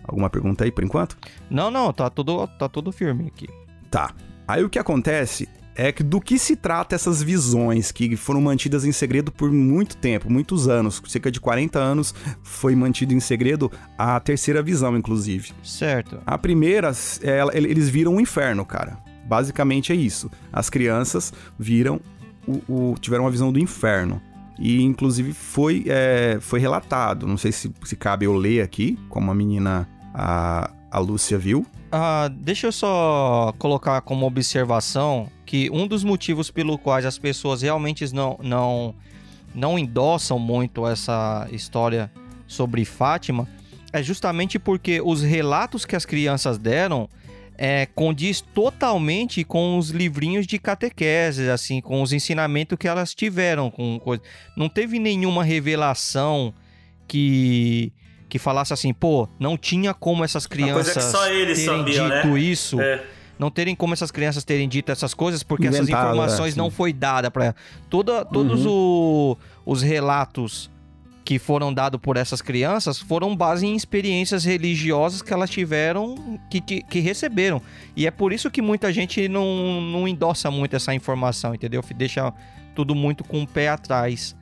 Alguma pergunta aí por enquanto? Não, não, tá tudo, tá tudo firme aqui. Tá. Aí o que acontece é que do que se trata essas visões que foram mantidas em segredo por muito tempo, muitos anos, cerca de 40 anos foi mantido em segredo a terceira visão, inclusive. Certo. A primeira, ela- eles viram o inferno, cara. Basicamente é isso. As crianças viram o, o- tiveram uma visão do inferno. E inclusive foi, é, foi relatado. Não sei se, se cabe eu ler aqui, como a menina, a, a Lúcia viu. Ah, deixa eu só colocar como observação que um dos motivos pelo quais as pessoas realmente não, não, não endossam muito essa história sobre Fátima é justamente porque os relatos que as crianças deram é, condiz totalmente com os livrinhos de catequese, assim, com os ensinamentos que elas tiveram, com coisa. Não teve nenhuma revelação que que falasse assim, pô, não tinha como essas coisa crianças que só eles terem sabiam, dito né? isso, É. não terem como essas crianças terem dito essas coisas, porque essas Inventado, informações é, não foi dada para toda todos o- os relatos que foram dados por essas crianças foram base em experiências religiosas que elas tiveram, que, que, que receberam. E é por isso que muita gente não, não endossa muito essa informação, entendeu? Deixa tudo muito com o pé atrás.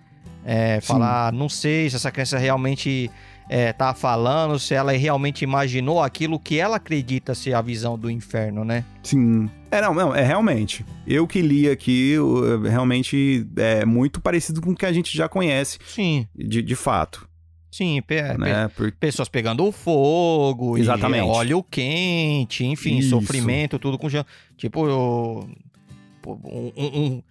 É, falar, não sei se essa criança realmente é, tá falando, se ela realmente imaginou aquilo que ela acredita ser a visão do inferno, né? Sim. É, não, não, é realmente. Eu que li aqui, eu, realmente é muito parecido com o que a gente já conhece, Sim, de, de fato, sim. pe- pe- né? Porque Pessoas pegando fogo, Exatamente. E óleo quente, enfim, Isso. sofrimento, tudo com. Tipo, eu- um, um-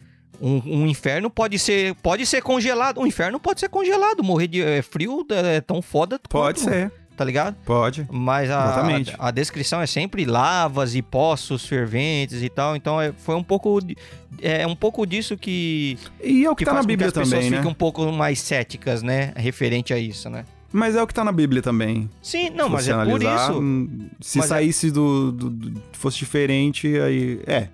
Um, um inferno pode ser, pode ser congelado. Um inferno pode ser congelado. Morrer de é, frio é tão foda Pode quanto, ser, Tá ligado? pode. Mas a, a, a descrição é sempre lavas e poços ferventes e tal. Então é, foi um pouco. de- É um pouco disso que. E é o que, que tá na Bíblia as pessoas também, né? fiquem um pouco mais céticas, né? Referente a isso, né? Mas é o que tá na Bíblia também. Sim, não, mas é por isso. hum, Se é- saísse do, do- do- fosse diferente, aí. É, é,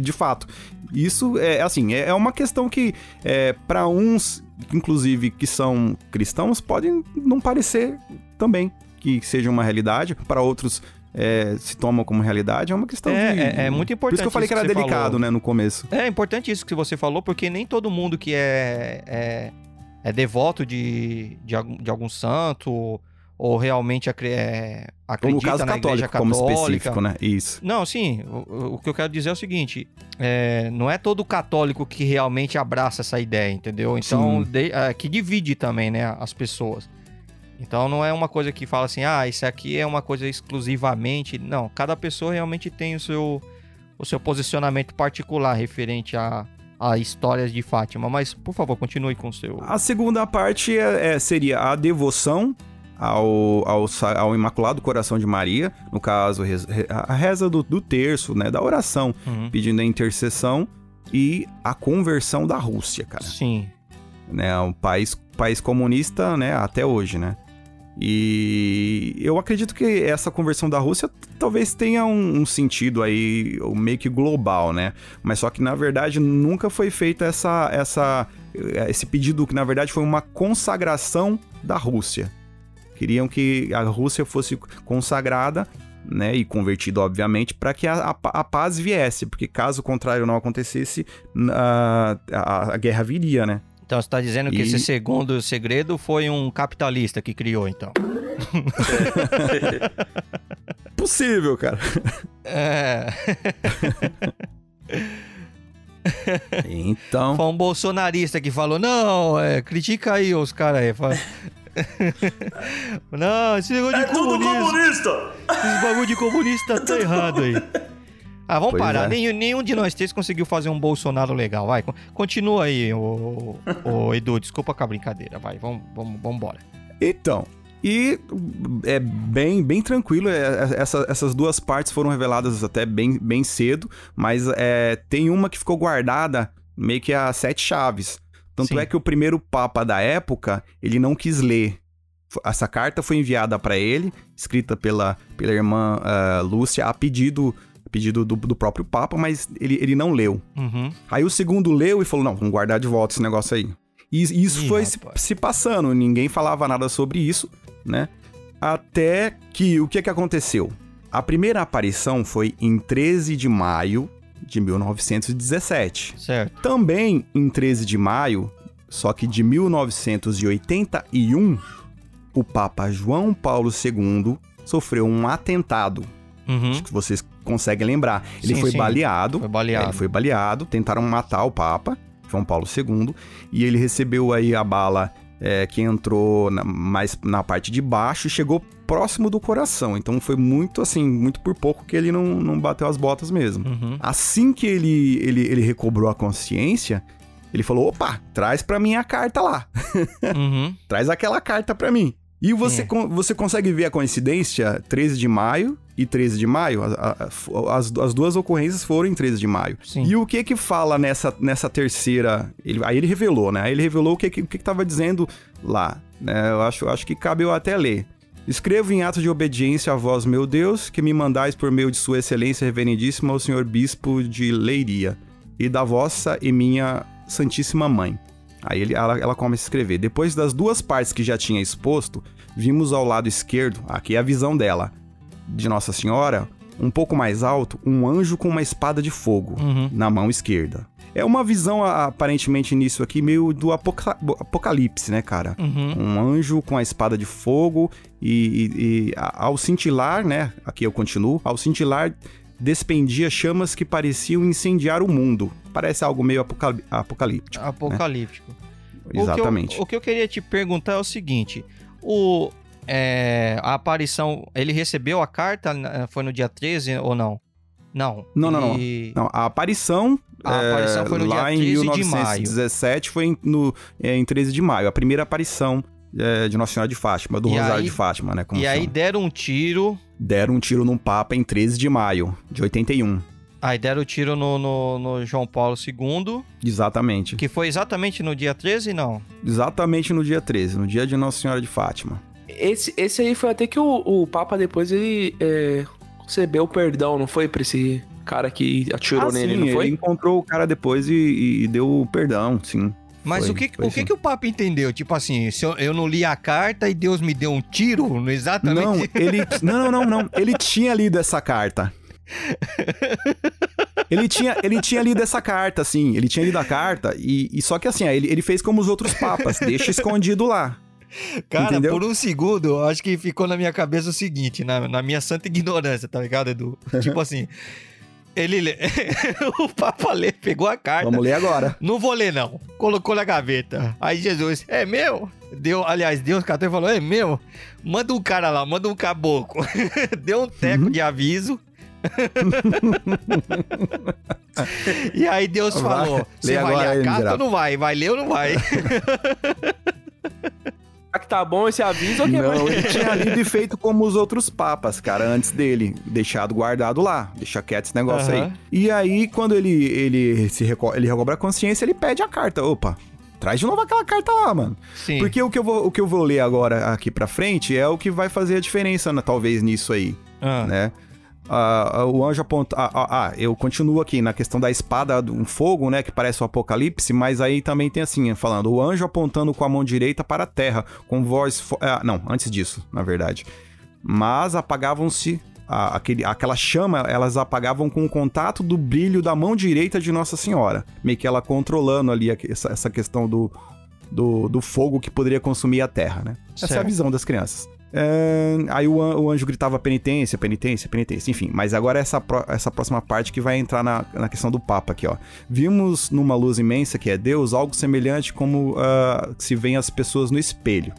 de fato. Isso é assim, é é uma questão que, é, para uns, inclusive, que são cristãos, pode não parecer também que seja uma realidade. Para outros. é, se tomam como realidade, é uma questão É, de... é- é muito Por importante isso que eu falei que era que você delicado, falou. né, no começo. É importante isso que você falou, porque nem todo mundo que é, é, é devoto de, de, algum, de algum santo ou realmente é, acredita caso na igreja católico, como católica. específico, né? Isso. Não, sim. O, o que eu quero dizer é o seguinte: é, não é todo católico que realmente abraça essa ideia, entendeu? Então, de- é, que divide também, né, as pessoas. Então, não é uma coisa que fala assim, ah, isso aqui é uma coisa exclusivamente. Não, cada pessoa realmente tem o seu, o seu posicionamento particular referente a, a histórias de Fátima. Mas, por favor, continue com o seu. A segunda parte é- é- seria a devoção ao, ao, ao Imaculado Coração de Maria, no caso, a reza do, do terço, né, da oração, Uhum. pedindo a intercessão e a conversão da Rússia, cara. Sim. Né, um país, país comunista, né, até hoje, né. E eu acredito que essa conversão da Rússia talvez tenha um, um sentido aí meio que global, né? Mas só que na verdade nunca foi feita essa, essa, esse pedido que na verdade foi uma consagração da Rússia. Queriam que a Rússia fosse consagrada, né, e convertida obviamente para que a, a, a paz viesse, porque caso contrário não acontecesse, a, a, a guerra viria, né? Então, você está dizendo que E- esse segundo segredo foi um capitalista que criou, então. <laughs> Possível, cara. É. Então, Foi um bolsonarista que falou: não, é, critica aí os caras aí. Fala- <laughs> não, esse negócio de É tudo comunista! esse bagulho de comunista tá <laughs> errado aí. Ah, vamos Pois parar. é. Nenhum, nenhum de nós três conseguiu fazer um Bolsonaro legal. Vai, con- continua aí, o, o Edu. Desculpa com a brincadeira. Vai, vamos, vamos, vamos embora. Então, e é bem, bem tranquilo. é, é, essa- essas duas partes foram reveladas até bem, bem cedo, mas é, tem uma que ficou guardada meio que a sete chaves. Tanto Sim. é que o primeiro papa da época, ele não quis ler. Essa carta foi enviada para ele, escrita pela, pela irmã ah, Lúcia, a pedido, a pedido do, do próprio papa, mas ele, ele não leu. Uhum. Aí o segundo leu e falou: não, vamos guardar de volta esse negócio aí. E isso Ih, foi se, se passando, ninguém falava nada sobre isso, né? Até que o que, que aconteceu? A primeira aparição foi em 13 de maio de 1917. Certo. Também em 13 de maio, só que de 1981, o Papa João Paulo II sofreu um atentado. Uhum. Acho que vocês conseguem lembrar. Ele Sim, foi sim. baleado. Foi baleado. É, ele foi baleado, tentaram matar o Papa, João Paulo II, e ele recebeu aí a bala é, que entrou na- mais na parte de baixo e chegou próximo do coração. Então foi muito assim, muito por pouco que ele não, não bateu as botas mesmo. Uhum. Assim que ele, ele, ele recobrou a consciência, ele falou: opa, traz pra mim a carta lá. <laughs> Uhum. Traz aquela carta pra mim. E você, É. con- você consegue ver a coincidência 13 de maio e 13 de maio? A- a- as, as duas ocorrências foram em 13 de maio. Sim. E o que que fala nessa, nessa terceira... ele- aí ele revelou, né? Aí ele revelou o que que, o que que tava dizendo lá. né? Eu acho, acho que cabe eu até ler. Escrevo em ato de obediência a vós, meu Deus, que me mandais por meio de sua excelência reverendíssima o senhor bispo de Leiria e da vossa e minha santíssima mãe. Aí ele, ela, ela começa a escrever. Depois das duas partes que já tinha exposto, vimos ao lado esquerdo, aqui é a visão dela, de Nossa Senhora, um pouco mais alto, um anjo com uma espada de fogo Uhum. na mão esquerda. É uma visão, aparentemente, nisso aqui, meio do apoca- apocalipse, né, cara? Uhum. Um anjo com a espada de fogo e, e- e ao cintilar, né? Aqui eu continuo. Ao cintilar, despendia chamas que pareciam incendiar o mundo. Parece algo meio apocali- apocalíptico. Apocalíptico. Exatamente. O que, eu, o que eu queria te perguntar é o seguinte: o, é, a aparição, ele recebeu a carta, né, foi no dia 13 ou não? Não. Não, não, não. ele- Não, a aparição, A é, aparição foi no lá dia em 13 de maio. 1917 foi em, no, é, em 13 de maio. A primeira aparição é, de Nossa Senhora de Fátima, do E Rosário aí- de Fátima, né? E aí deram um tiro. Deram um tiro num Papa em 13 de maio de 81. Aí deram o tiro no, no, no João Paulo II, Exatamente. que foi exatamente no dia 13, não? Exatamente no dia 13, no dia de Nossa Senhora de Fátima. Esse, esse aí foi até que o, o Papa depois ele é, concebeu o perdão, não foi? Pra esse cara que atirou Ah, nele, sim, não foi? Ele encontrou o cara depois e, e- deu o perdão, sim. Mas Foi, o que, o que, sim. que o Papa entendeu? Tipo assim, se eu, eu não li a carta e Deus me deu um tiro, no exatamente. Não, <laughs> ele. Não, não, não, não. Ele tinha lido essa carta. Ele tinha, ele tinha lido essa carta, assim. Ele tinha lido a carta e, e só que assim, ele, ele fez como os outros papas, deixa escondido lá. Cara, Entendeu? por um segundo, acho que ficou na minha cabeça o seguinte, na, na minha santa ignorância, tá ligado, Edu? tipo assim, ele <laughs> o Papa lê, pegou a carta. Vamos ler agora. Não vou ler, não. Colocou na gaveta. Aí Jesus, é meu? Deu, aliás, Deus catou e falou, é meu? Manda um cara lá, manda um caboclo. <laughs> Deu um teco Uhum. de aviso. e aí Deus Vai, falou, você vai ler aí, a carta ou miserável." não vai? Vai ler ou não vai? <laughs> Será que tá bom esse aviso ou que Não, ele <laughs> tinha lido e feito como os outros papas, cara, antes dele. Deixado guardado lá. Deixa quieto esse negócio aí. Aham. E aí, quando ele, ele se reco ele recobra a consciência, ele pede a carta. Opa, traz de novo aquela carta lá, mano. Sim. Porque o que, eu vou, o que eu vou ler agora aqui pra frente é o que vai fazer a diferença, né, talvez, nisso aí, Ah, né? Ah, ah, o anjo aponta. Ah, ah, ah, eu continuo aqui na questão da espada, um fogo, né? Que parece o apocalipse, mas aí também tem assim, falando: o anjo apontando com a mão direita para a terra, com voz. fo- Ah, não, antes disso, na verdade. Mas apagavam-se. a- aquele, aquela chama, elas apagavam com o contato do brilho da mão direita de Nossa Senhora. Meio que ela controlando ali a- essa, essa questão do, do, do fogo que poderia consumir a terra, né? Essa é a visão das crianças. Aí o, an- o anjo gritava penitência, penitência, penitência, enfim. Mas agora é essa, essa próxima parte que vai entrar na, na questão do Papa aqui, ó. Vimos numa luz imensa que é Deus algo semelhante como ah, se vêem as pessoas no espelho.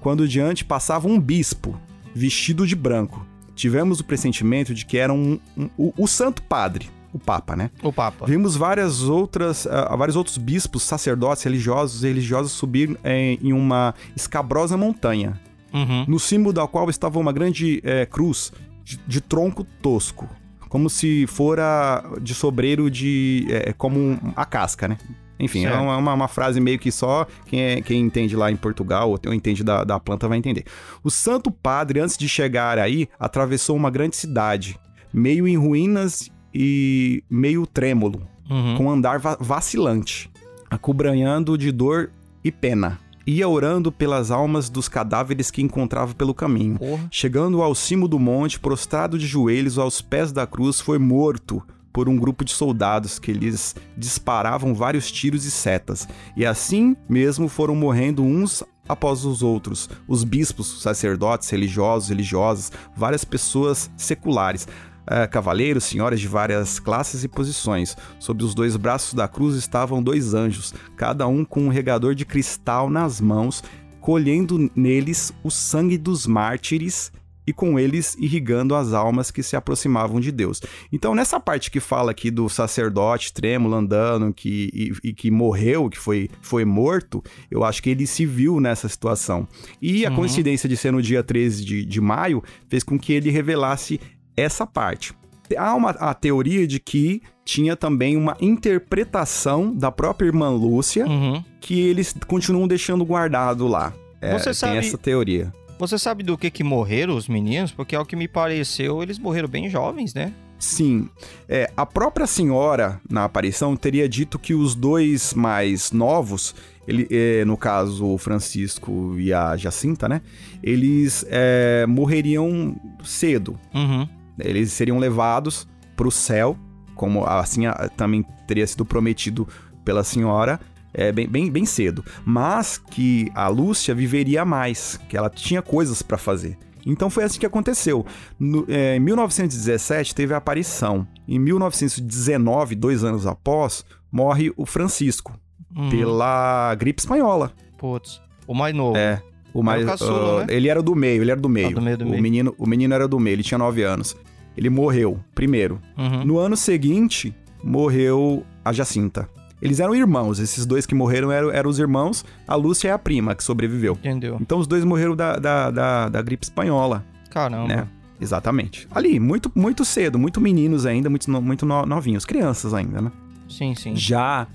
Quando diante passava um bispo, vestido de branco. Tivemos o pressentimento de que era um, um- o, o Santo Padre, o Papa, né? o Papa. Vimos várias outras, ah, vários outros bispos, sacerdotes, religiosos e religiosos subir eh, em uma escabrosa montanha, Uhum. no cimo da qual estava uma grande eh, cruz de, de tronco tosco, como se fora de sobreiro de. eh, como um- a casca, né? Enfim, é Certo. uma, uma- uma frase meio que só quem, é- quem entende lá em Portugal ou, entende da, da planta vai entender. O Santo Padre, antes de chegar aí, atravessou uma grande cidade, meio em ruínas e meio trêmulo, Uhum. com andar va- vacilante, acobranhando de dor e pena. Ia orando pelas almas dos cadáveres que encontrava pelo caminho. Porra. Chegando ao cimo do monte, prostrado de joelhos aos pés da cruz, foi morto por um grupo de soldados que lhes disparavam vários tiros e setas. E assim mesmo foram morrendo uns após os outros, os bispos, sacerdotes, religiosos, religiosas, várias pessoas seculares, eh, cavaleiros, senhoras de várias classes e posições. Sob os dois braços da cruz estavam dois anjos, cada um com um regador de cristal nas mãos, colhendo neles o sangue dos mártires e com eles irrigando as almas que se aproximavam de Deus. Então, nessa parte que fala aqui do sacerdote trêmulo andando que, e, e que morreu, que foi, foi morto, eu acho que ele se viu nessa situação. E a Uhum. coincidência de ser no dia 13 de, de maio fez com que ele revelasse essa parte. Há uma a teoria de que tinha também uma interpretação da própria irmã Lúcia Uhum. que eles continuam deixando guardado lá. É, Você tem sabe- essa teoria. Você sabe do que que morreram os meninos? Porque ao que me pareceu, eles morreram bem jovens, né? Sim. É, a própria senhora, na aparição, teria dito que os dois mais novos, ele, é, no caso o Francisco e a Jacinta, né? Eles é, morreriam cedo. Uhum. Eles seriam levados para o céu, como assim também teria sido prometido pela senhora, é, bem, bem, bem cedo. Mas que a Lúcia viveria mais, que ela tinha coisas para fazer. Então foi assim que aconteceu. No- é, em 1917 teve a aparição. Em 1919, dois anos após, morre o Francisco Uhum. pela gripe espanhola. Putz. O mais novo. É. O mais, caçula, ah, né? Ele era do meio, ele era do meio. do meio, do o, meio. Menino, o menino era do meio, ele tinha 9 anos. Ele morreu, primeiro. Uhum. No ano seguinte, morreu a Jacinta. Eles eram irmãos, esses dois que morreram eram, eram os irmãos, a Lúcia é a prima que sobreviveu. Entendeu? Então os dois morreram da, da, da, da gripe espanhola, Caramba. né? Exatamente. Ali, muito, muito cedo, muito meninos ainda, muito, muito no- novinhos, crianças ainda, né? Sim, sim. Já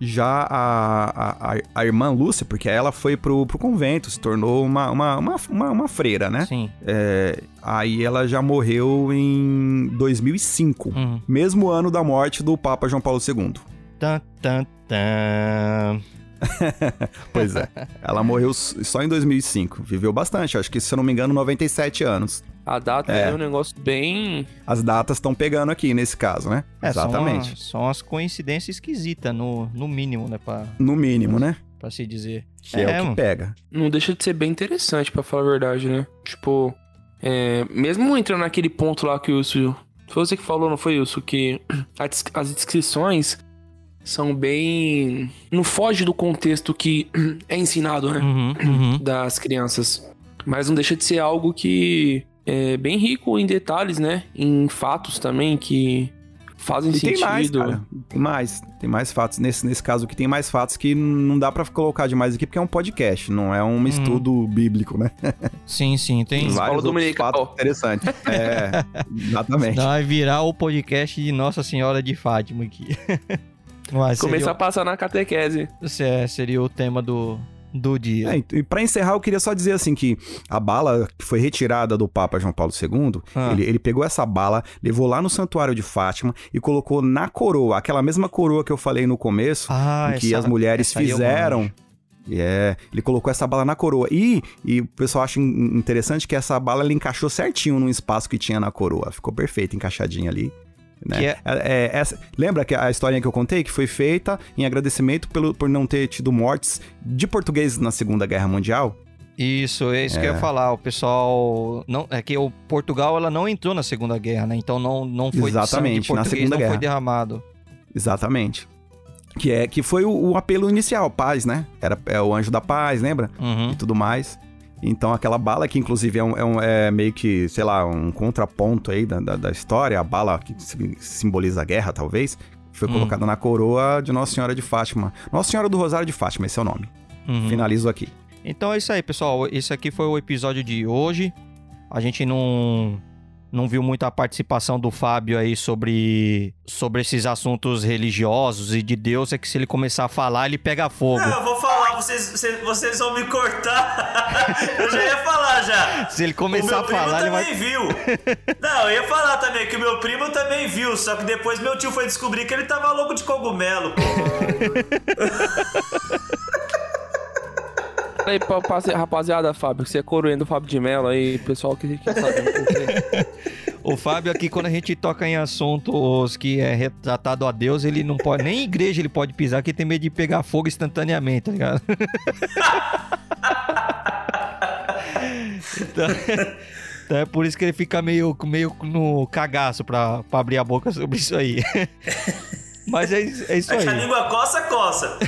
já a, a, a irmã Lúcia, porque ela foi pro, pro convento, se tornou uma, uma, uma, uma, uma freira, né? Sim. É, aí ela já morreu em 2005, Uhum. mesmo ano da morte do Papa João Paulo II. Tan, tan, tan. <laughs> Pois é. <laughs> ela morreu só em 2005. Viveu bastante, acho que, se eu não me engano, 97 anos. A data É. é, um negócio bem. As datas estão pegando aqui nesse caso, né? É, Exatamente. São, são as coincidências esquisitas, no, no mínimo, né? Pra, No mínimo, né? pra se dizer. Que é, o que mano. pega. Não deixa de ser bem interessante, pra falar a verdade, né? Tipo, é, mesmo entrando naquele ponto lá que o Wilson. Foi você que falou, não foi isso? Que <clears throat> as descrições são bem. Não foge do contexto que <clears throat> é ensinado, né? Uhum, uhum. Das crianças. Mas não deixa de ser algo que é bem rico em detalhes, né? Em fatos também que fazem E sentido. tem mais, cara. Tem mais. Tem mais fatos. Nesse, nesse caso aqui, tem mais fatos que não dá pra colocar demais aqui, porque é um podcast, não é um estudo bíblico, né? <laughs> Sim, sim. Tem. Vários escola dominical. fatos interessantes. É, <laughs> exatamente. Vai virar o podcast de Nossa Senhora de Fátima aqui. <laughs> Mas Começar a seria, passar na catequese. o- seria o tema do, do dia. É, e pra encerrar, eu queria só dizer assim que a bala que foi retirada do Papa João Paulo II, Ah. ele, ele pegou essa bala, levou lá no Santuário de Fátima e colocou na coroa, aquela mesma coroa que eu falei no começo, Ah, que essa- as mulheres fizeram. É, ele colocou essa bala na coroa. E, e o pessoal acha in- interessante que essa bala ele encaixou certinho no espaço que tinha na coroa. Ficou perfeito, encaixadinha ali. Né? Que é- É, essa- lembra que a historinha que eu contei que foi feita em agradecimento pelo, por não ter tido mortes de portugueses na Segunda Guerra Mundial? Isso, é isso que eu ia falar. O pessoal. Não, é que o Portugal ela não entrou na Segunda Guerra, né? Então não, não foi Exatamente, na Segunda não foi Guerra. derramado. Exatamente. Que, é, que foi o, o apelo inicial, paz, né? Era é o anjo da paz, lembra? Uhum. e tudo mais. Então aquela bala que inclusive é, um, é, um- é meio que, sei lá, um contraponto aí da, da, da história, a bala que sim- simboliza a guerra, talvez, foi Hum. colocada na coroa de Nossa Senhora de Fátima. Nossa Senhora do Rosário de Fátima, esse é o nome. Uhum. Finalizo aqui. Então é isso aí, pessoal. Esse aqui foi o episódio de hoje. A gente não não viu muita participação do Fábio aí sobre sobre esses assuntos religiosos e de Deus, é que se ele começar a falar, ele pega fogo. Não, eu vou falar, vocês, vocês, vocês vão me cortar. <laughs> eu já ia falar já. Se ele O começar meu a primo falar, ele também vai viu. <laughs> Não, eu ia falar também que o meu primo também viu, só que depois meu tio foi descobrir que ele tava louco de cogumelo. pô. <laughs> Aí, rapaziada, Fábio, você é coroendo o Fábio de Mello aí, pessoal que, que sabe. O Fábio aqui, quando a gente toca em assuntos que é retratado a Deus, ele não pode. Nem em igreja ele pode pisar, que tem medo de pegar fogo instantaneamente, tá ligado? <laughs> então, então é por isso que ele fica meio, meio no cagaço pra, pra abrir a boca sobre isso aí. <laughs> Mas é, isso- é isso É que a aí. língua coça, <laughs> coça.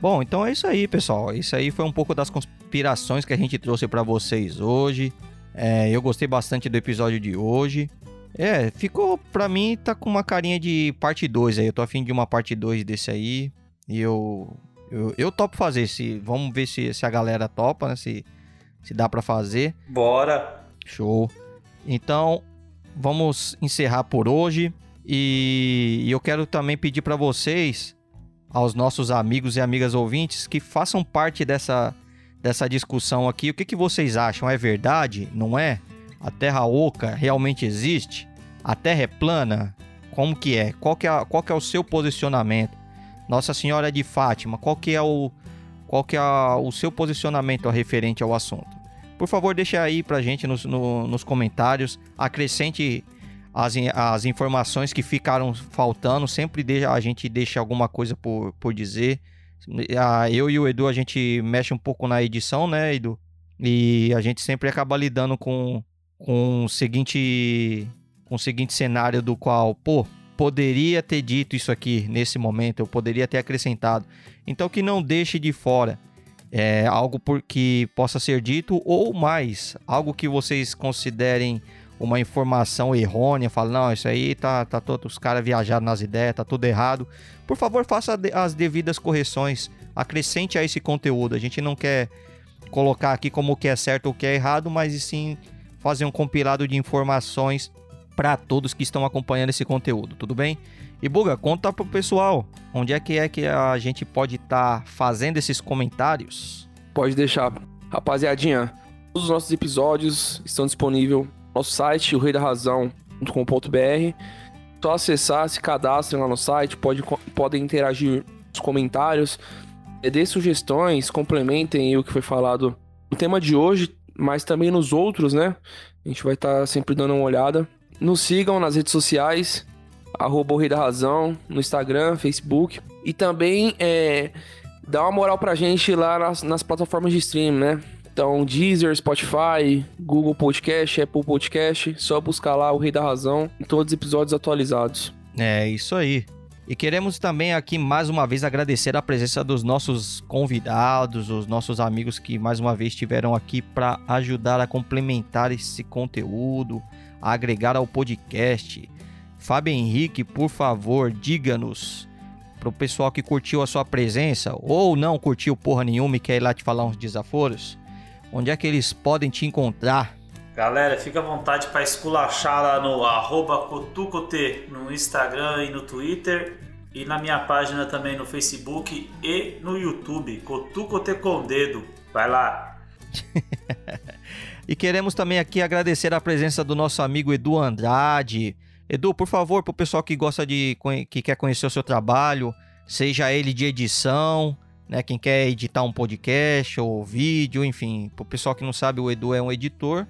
Bom, então é isso aí, pessoal. Isso aí foi um pouco das conspirações que a gente trouxe pra vocês hoje. É, eu gostei bastante do episódio de hoje. É, ficou pra mim, tá com uma carinha de parte 2 aí. Eu tô afim de uma parte 2 desse aí. E eu, eu. Eu topo fazer. Se, vamos ver se, se a galera topa, né? Se, se dá pra fazer. Bora. Show. Então, vamos encerrar por hoje. E eu quero também pedir para vocês, aos nossos amigos e amigas ouvintes, que façam parte dessa, dessa discussão aqui. O que, que vocês acham? É verdade? Não é? A Terra Oca realmente existe? A Terra é plana? Como que é? Qual que é, qual que é o seu posicionamento? Nossa Senhora de Fátima, qual que é o, qual que é o seu posicionamento referente ao assunto? Por favor, deixe aí pra gente nos, no- nos comentários. Acrescente as, as informações que ficaram faltando. Sempre deixa, a gente deixa alguma coisa por, por dizer. Eu e o Edu, a gente mexe um pouco na edição, né, Edu? E a gente sempre acaba lidando com, com o seguinte com o seguinte cenário do qual, pô, poderia ter dito isso aqui nesse momento, eu poderia ter acrescentado. Então que não deixe de fora. é, algo por que possa ser dito ou mais, algo que vocês considerem uma informação errônea, fala, não, isso aí tá, tá todo, os caras viajaram nas ideias, tá tudo errado. Por favor, faça as devidas correções, acrescente a esse conteúdo. A gente não quer colocar aqui como o que é certo ou o que é errado, mas sim fazer um compilado de informações para todos que estão acompanhando esse conteúdo, tudo bem? E Buga, conta pro pessoal, onde é que é que a gente pode estar tá fazendo esses comentários? Pode deixar. Rapaziadinha, todos os nossos episódios estão disponíveis nosso site, o rei da razão.com.br. Só acessar, se cadastrem lá no site, pode, podem interagir nos comentários, dê sugestões, complementem o que foi falado no tema de hoje, mas também nos outros, né? A gente vai estar tá sempre dando uma olhada. Nos sigam nas redes sociais, arroba o Rei da Razão, no Instagram, Facebook. E também é, dá uma moral pra gente lá nas, nas plataformas de stream, né? Então, Deezer, Spotify, Google Podcast, Apple Podcast, só buscar lá o Rei da Razão em todos os episódios atualizados. É isso aí. E queremos também aqui mais uma vez agradecer a presença dos nossos convidados, os nossos amigos que mais uma vez estiveram aqui para ajudar a complementar esse conteúdo, a agregar ao podcast. Fábio Henrique, por favor, diga-nos para o pessoal que curtiu a sua presença ou não curtiu porra nenhuma e quer ir lá te falar uns desaforos, onde é que eles podem te encontrar? Galera, fica à vontade para esculachar lá no arroba Cotucote no Instagram e no Twitter e na minha página também no Facebook e no YouTube, Cotucote com dedo. Vai lá. <laughs> e queremos também aqui agradecer a presença do nosso amigo Edu Andrade, Edu, por favor, para o pessoal que gosta de que quer conhecer o seu trabalho, seja ele de edição, né, quem quer editar um podcast ou vídeo, enfim, para o pessoal que não sabe, o Edu é um editor,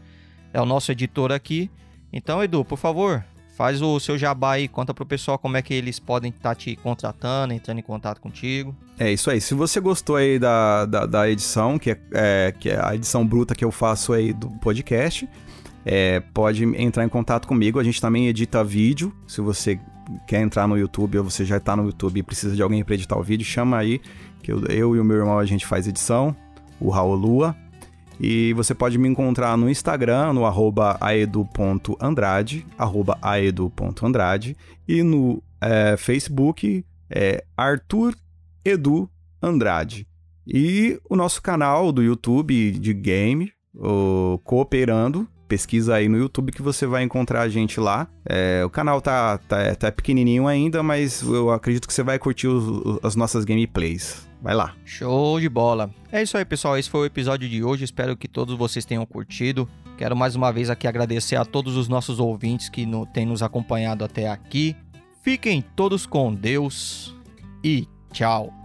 é o nosso editor aqui. Então, Edu, por favor, faz o seu jabá aí, conta pro pessoal como é que eles podem estar tá te contratando, entrando em contato contigo. É isso aí. Se você gostou aí da, da, da edição, que é, é, que é a edição bruta que eu faço aí do podcast, é, pode entrar em contato comigo. A gente também edita vídeo. Se você quer entrar no YouTube ou você já está no YouTube e precisa de alguém para editar o vídeo, chama aí, que eu, eu, e o meu irmão a gente faz edição, o Raul Lua. E você pode me encontrar no Instagram, no arroba aedu.andrade, arroba aedu.andrade, e no é, Facebook, é Arthur Edu Andrade. E o nosso canal do YouTube de game, o Cooperando, pesquisa aí no YouTube que você vai encontrar a gente lá. É, o canal tá, tá, tá pequenininho ainda, mas eu acredito que você vai curtir os, as nossas gameplays. Vai lá. Show de bola. É isso aí, pessoal. Esse foi o episódio de hoje. Espero que todos vocês tenham curtido. Quero mais uma vez aqui agradecer a todos os nossos ouvintes que no, têm nos acompanhado até aqui. Fiquem todos com Deus e tchau.